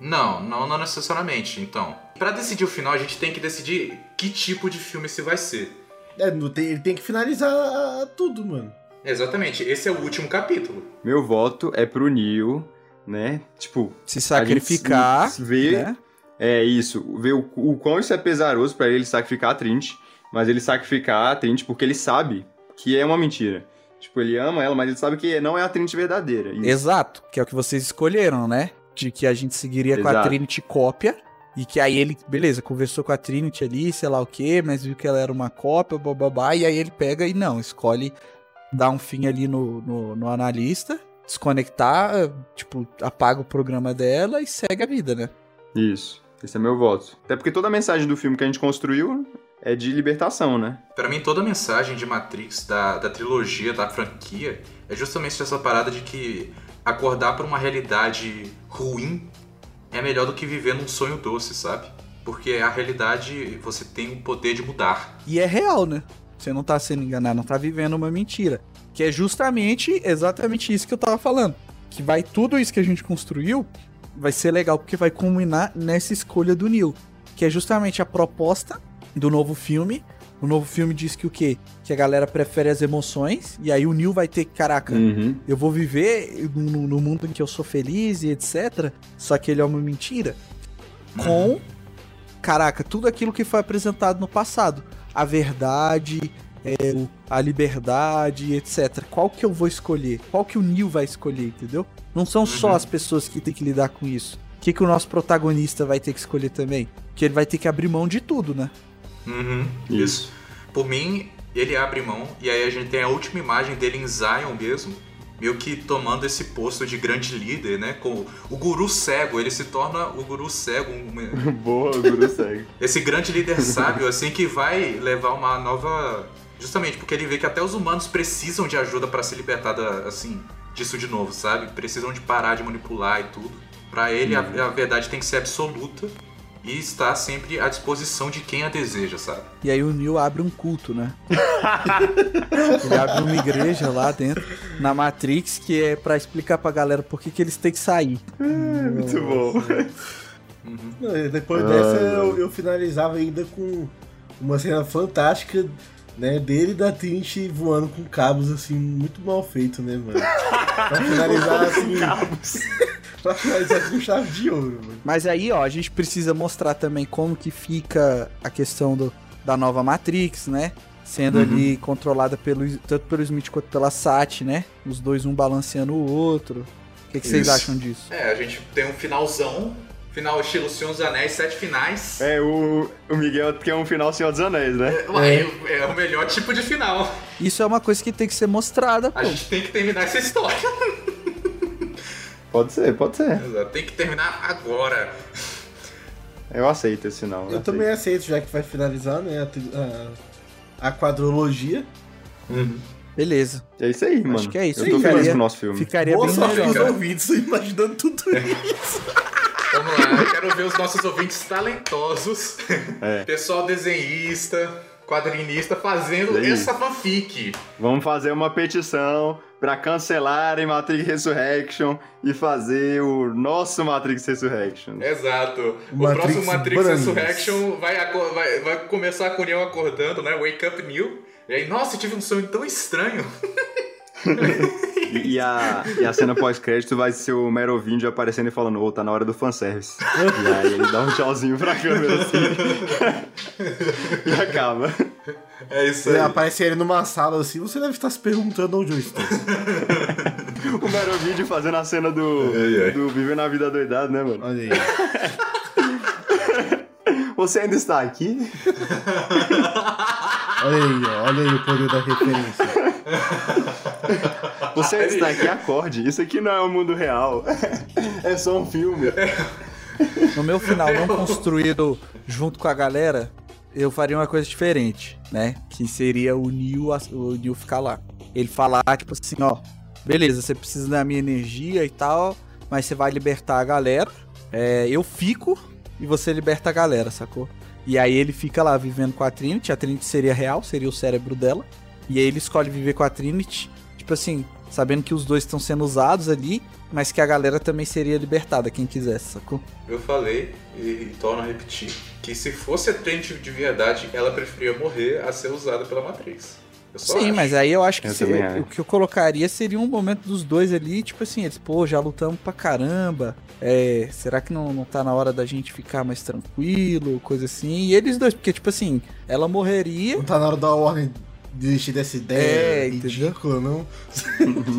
Não, não, não necessariamente. Então, pra decidir o final, a gente tem que decidir que tipo de filme esse vai ser. É, tem- ele tem que finalizar tudo, mano. Exatamente, esse é o último capítulo. Meu voto é pro Neo, né? Tipo, Se sacrificar, se- vê- né? É isso. Ver o, o quão isso é pesaroso pra ele sacrificar a Trinity. Mas ele sacrificar a Trinity porque ele sabe que é uma mentira. Tipo, ele ama ela, mas ele sabe que não é a Trinity verdadeira. Isso. Exato, que é o que vocês escolheram, né? De que a gente seguiria com a Exato. Trinity cópia. E que aí ele, beleza, conversou com a Trinity ali, sei lá o que, mas viu que ela era uma cópia, bababá, e aí ele pega e não, escolhe dar um fim ali no, no, no analista, desconectar, tipo, apaga o programa dela e segue a vida, né? Isso. Esse é meu voto. Até porque toda a mensagem do filme que a gente construiu é de libertação, né? Pra mim, toda a mensagem de Matrix, da, da trilogia, da franquia, é justamente essa parada de que acordar pra uma realidade ruim é melhor do que viver num sonho doce, sabe? Porque a realidade você tem o poder de mudar. E é real, né? Você não tá sendo enganado, não tá vivendo uma mentira. Que é justamente, exatamente isso que eu tava falando. Que vai tudo isso que a gente construiu, vai ser legal, porque vai culminar nessa escolha do Neil. Que é justamente a proposta do novo filme. O novo filme diz que o quê? Que a galera prefere as emoções. E aí o Neil vai ter que, caraca, Uhum. eu vou viver no, no mundo em que eu sou feliz e etc. Só que ele é uma mentira. Com, caraca, tudo aquilo que foi apresentado no passado. A verdade, é, a liberdade, etc. Qual que eu vou escolher? Qual que o Neil vai escolher, entendeu? Não são só Uhum. as pessoas que têm que lidar com isso. O que, que o nosso protagonista vai ter que escolher também? Que ele vai ter que abrir mão de tudo, né? Uhum, Isso. Por mim, ele abre mão, e aí a gente tem a última imagem dele em Zion mesmo, meio que tomando esse posto de grande líder, né? Com o guru cego, ele se torna o guru cego, (laughs) Boa, o guru segue. esse grande líder sábio, assim, que vai levar uma nova. Justamente porque ele vê que até os humanos precisam de ajuda pra se libertar da, assim, disso de novo, sabe? Precisam de parar de manipular e tudo. Pra ele, a, a verdade tem que ser absoluta e estar sempre à disposição de quem a deseja, sabe? E aí o Neo abre um culto, né? (laughs) Ele abre uma igreja lá dentro, na Matrix, que é pra explicar pra galera por que, que eles têm que sair. Muito bom. E Depois dessa eu, eu finalizava ainda com uma cena fantástica, né? Dele e da Trinity voando com cabos assim, muito mal feito, né, mano? Pra finalizar assim. (laughs) pra finalizar com chave de ouro, mano. Mas aí, ó, a gente precisa mostrar também como que fica a questão do, da nova Matrix, né? Sendo ali controlada pelo, tanto pelo Smith quanto pela Sat, né? Os dois um balanceando o outro. O que, que vocês acham disso? É, a gente tem um finalzão, final estilo Senhor dos Anéis, sete finais. É, o, o Miguel quer um final Senhor dos Anéis, né? Ué, é. o melhor tipo de final. Isso é uma coisa que tem que ser mostrada, pô. A gente tem que terminar essa história. Pode ser, pode ser. Tem que terminar agora. Eu aceito esse final. Eu aceito. também aceito, já que vai finalizar, né? A, a, a quadrologia. Beleza. É isso aí, mano. que é isso. Eu tô Ficaria- feliz com o nosso filme. Ficaria Boa bem melhor. pros ouvintes imaginando tudo isso. (laughs) Vamos lá, eu quero ver os nossos ouvintes talentosos. É. Pessoal desenhista, quadrinista fazendo aí. essa fanfic. Vamos fazer uma petição pra cancelarem Matrix Resurrection e fazer o nosso Matrix Resurrection. Exato. O Matrix próximo Matrix. Resurrection vai, vai, vai começar com o Neo acordando, né? Wake up Neo. E aí, nossa, eu tive um sonho tão estranho. (laughs) E, a, e a cena pós-crédito vai ser o Merovingio aparecendo e falando, ô, tá na hora do fanservice. e aí ele dá um tchauzinho pra câmera assim. (laughs) e acaba. É isso Você aparece ele numa sala assim, você deve estar se perguntando onde eu estou. (laughs) O Merovingio fazendo a cena do, Ai, ai. do Vivendo a Vida Doidado, né, mano? Olha aí. (laughs) Você ainda está aqui? Olha aí, ó, olha aí o poder da referência. (laughs) Você está aqui, acorde. Isso aqui não é o mundo real. É só um filme. No meu final não construído junto com a galera, eu faria uma coisa diferente, né? Que seria o Neo, o Neo ficar lá. Ele falar, tipo assim, ó, beleza, você precisa da minha energia e tal, mas você vai libertar a galera. É, eu fico e você liberta a galera, sacou? E aí ele fica lá vivendo com a Trinity, a Trinity seria real, seria o cérebro dela. E aí ele escolhe viver com a Trinity, tipo assim, sabendo que os dois estão sendo usados ali, mas que a galera também seria libertada, quem quisesse, sacou? Eu falei, e, e torno a repetir, que se fosse a Trinity de verdade, ela preferia morrer a ser usada pela Matrix. Eu só Sim, acho. mas aí eu acho que Eu se- o que eu colocaria seria um momento dos dois ali, tipo assim, eles, pô, já lutamos pra caramba. É, será que não, não tá na hora da gente ficar mais tranquilo, coisa assim? E eles dois, porque, tipo assim, ela morreria, Não tá na hora da ordem desistir dessa ideia É, entendeu? ridícula, não?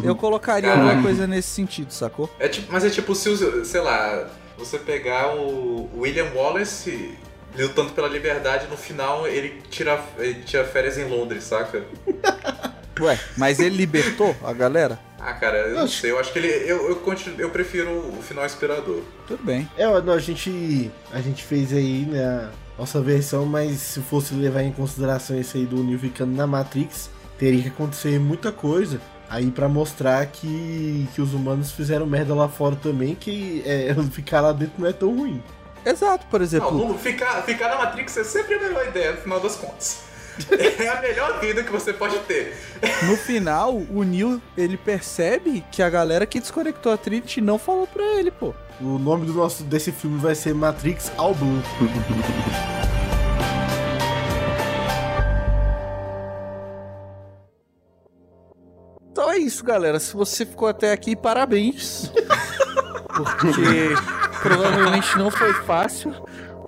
eu colocaria Caraca. alguma coisa nesse sentido, sacou? É tipo, mas é tipo se, os- sei lá, você pegar o William Wallace lutando pela liberdade, no final ele tira, ele tira férias em Londres, saca? (laughs) Ué, mas ele libertou a galera? Ah, cara, eu não Oxe. sei, eu acho que ele. Eu, eu, continuo, eu prefiro o final inspirador. Tudo bem. É, não, a gente, a gente fez aí, né, nossa versão, mas se fosse levar em consideração esse aí do Neo ficando na Matrix, teria que acontecer muita coisa aí pra mostrar que, que os humanos fizeram merda lá fora também, que é, (laughs) ficar lá dentro não é tão ruim. Exato, por exemplo. Não, ficar, ficar na Matrix é sempre a melhor ideia, no final das contas. (laughs) É a melhor vida que você pode ter. No final, o Neil, ele percebe que a galera que desconectou a Trinity não falou pra ele, pô. O nome do nosso desse filme vai ser Matrix All Blue. (laughs) Então é isso, galera. Se você ficou até aqui, parabéns. (laughs) Porque provavelmente não foi fácil.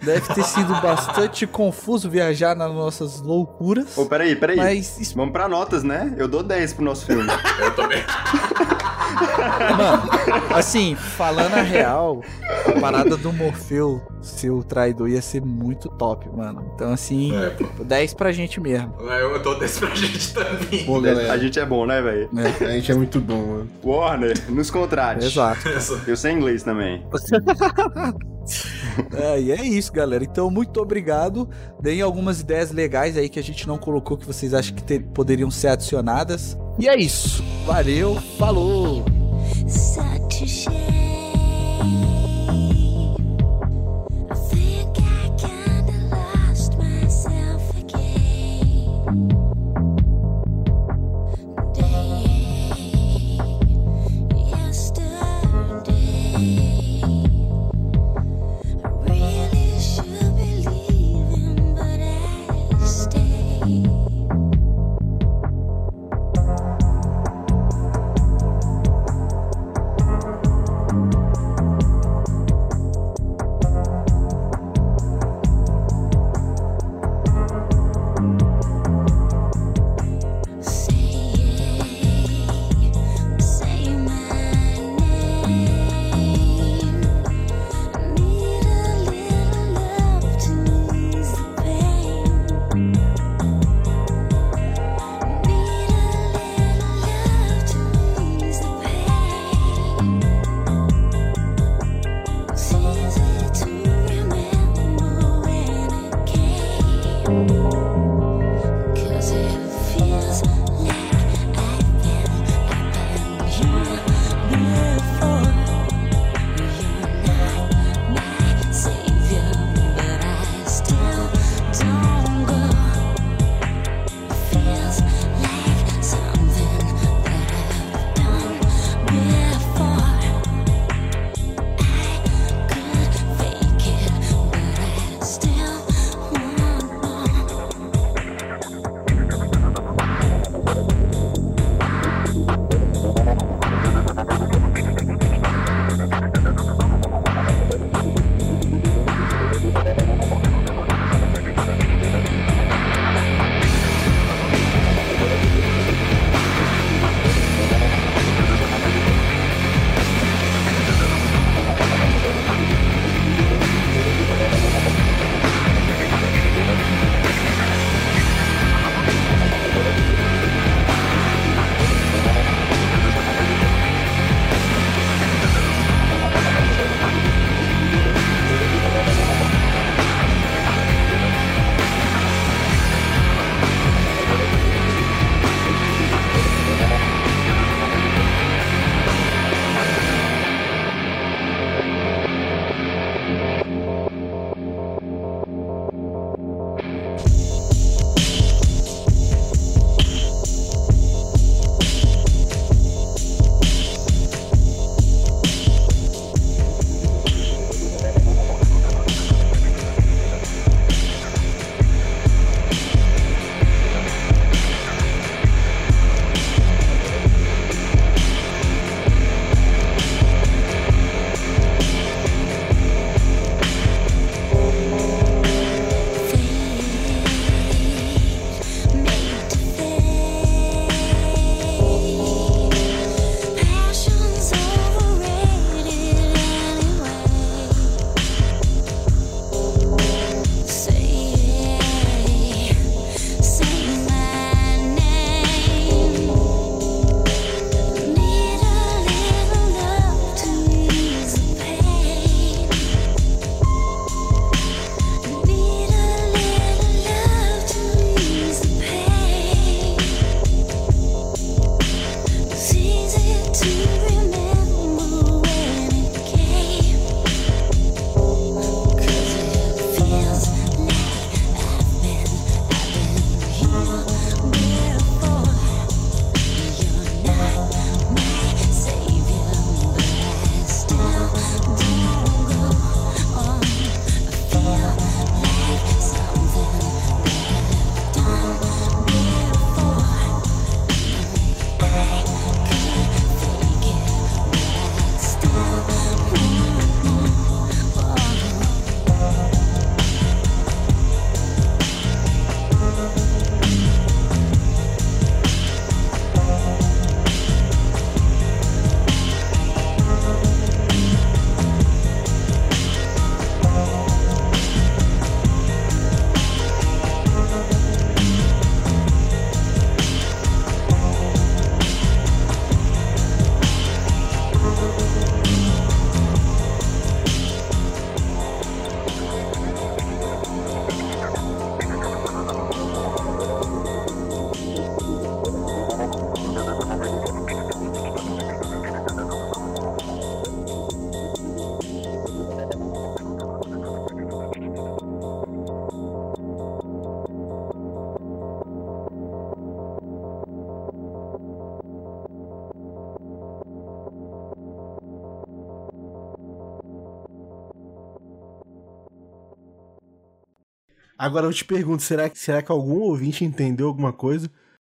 Deve ter sido bastante confuso viajar nas nossas loucuras. Ô, peraí, peraí. Mas, Vamos pra notas, né? Eu dou 10 pro nosso filme. (laughs) Eu também. Mano, Assim, falando a real, a parada do Morfeu ser o traidor ia ser muito top, mano. Então, assim, É, pô. 10 pra gente mesmo. Eu dou desse pra gente também. Pô, A galera, gente é bom, né, velho? a gente é muito bom, mano. Warner, nos contrate. Exato. (laughs) Eu sei inglês também. (laughs) É, e é isso, galera. Então, muito obrigado. Deem algumas ideias legais aí que a gente não colocou, que vocês acham que ter- poderiam ser adicionadas. E é isso. Valeu, falou! Agora eu te pergunto, será, que- será que algum ouvinte entendeu alguma coisa?